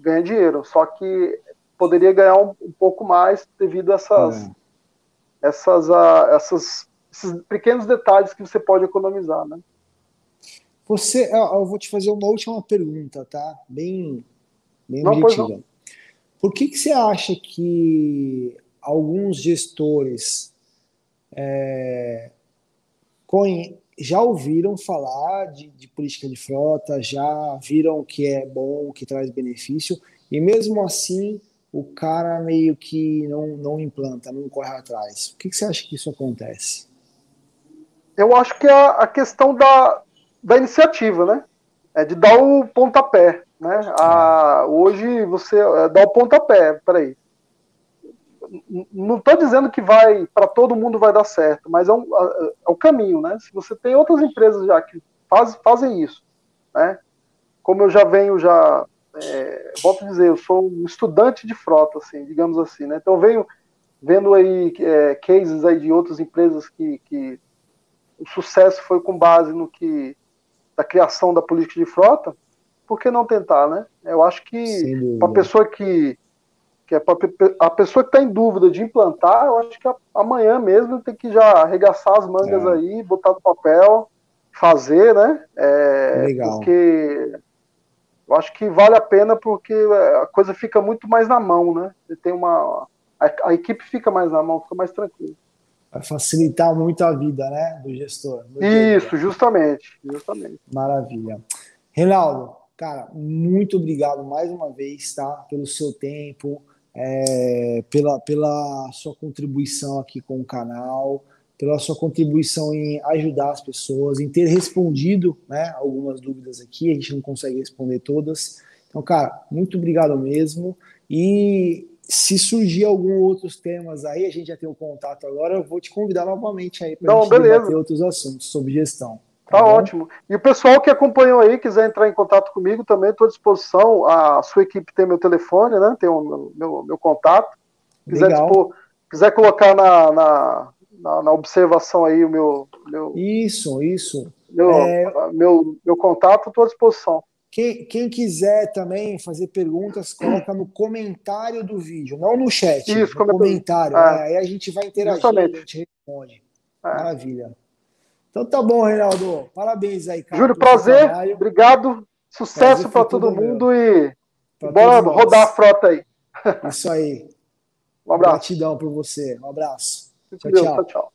ganha dinheiro, só que poderia ganhar um, um pouco mais devido a essas, é essas, uh, essas, esses pequenos detalhes que você pode economizar, né? Você, eu vou te fazer uma última pergunta, tá? Bem, bem não, objetiva. Por que, que você acha que alguns gestores é, já ouviram falar de, de, política de frota, já viram que é bom, que traz benefício, e mesmo assim o cara meio que não, não implanta, não corre atrás. O que, que você acha que isso acontece? Eu acho que é a questão da, da iniciativa, né? É de dar o pontapé, né? A, hoje você é, dá o pontapé, peraí. Não estou dizendo que vai para todo mundo vai dar certo, mas é, um, é o caminho, né? Se você tem outras empresas já que faz, fazem isso, né? Como eu já venho já é, volto a dizer, eu sou um estudante de frota, assim, digamos assim, né? Então venho vendo aí é, cases aí de outras empresas que, que o sucesso foi com base no que da criação da política de frota por que não tentar, né? Eu acho que para a pessoa que, que é pra, a pessoa que está em dúvida de implantar, eu acho que amanhã mesmo tem que já arregaçar as mangas é. aí, botar no papel, fazer, né? É, Legal. Porque eu acho que vale a pena porque a coisa fica muito mais na mão, né? Tem uma a, a equipe fica mais na mão, fica mais tranquila. Vai facilitar muito a vida, né, do gestor. Isso, justamente, justamente. Maravilha. Reinaldo, cara, muito obrigado mais uma vez, tá? Pelo seu tempo, é, pela, pela sua contribuição aqui com o canal, pela sua contribuição em ajudar as pessoas, em ter respondido né, algumas dúvidas aqui, a gente não consegue responder todas. Então, cara, muito obrigado mesmo. E se surgir algum outros temas aí, a gente já tem o um contato agora, eu vou te convidar novamente aí para a gente beleza. debater outros assuntos sobre gestão. Tá, tá ótimo. E o pessoal que acompanhou aí, quiser entrar em contato comigo também, estou à disposição. A sua equipe tem meu telefone, né? Tem o meu, meu, meu contato. Quiser, dispor, quiser colocar na, na, na, na, observação aí o meu. meu isso, isso. Meu, é... meu, meu contato, estou à disposição. Quem, quem, quiser também fazer perguntas, coloca no comentário do vídeo, não no chat. Isso, no comentário. É. Né? Aí a gente vai interagir, Justamente. a gente responde. É. Maravilha. Então tá bom, Reinaldo. Parabéns aí, cara. Júlio, prazer. Obrigado. Sucesso para todo mundo e pra bora rodar a frota aí. Isso aí. Um abraço. Gratidão por você. Um abraço. Tchau, Deus, tchau. tchau.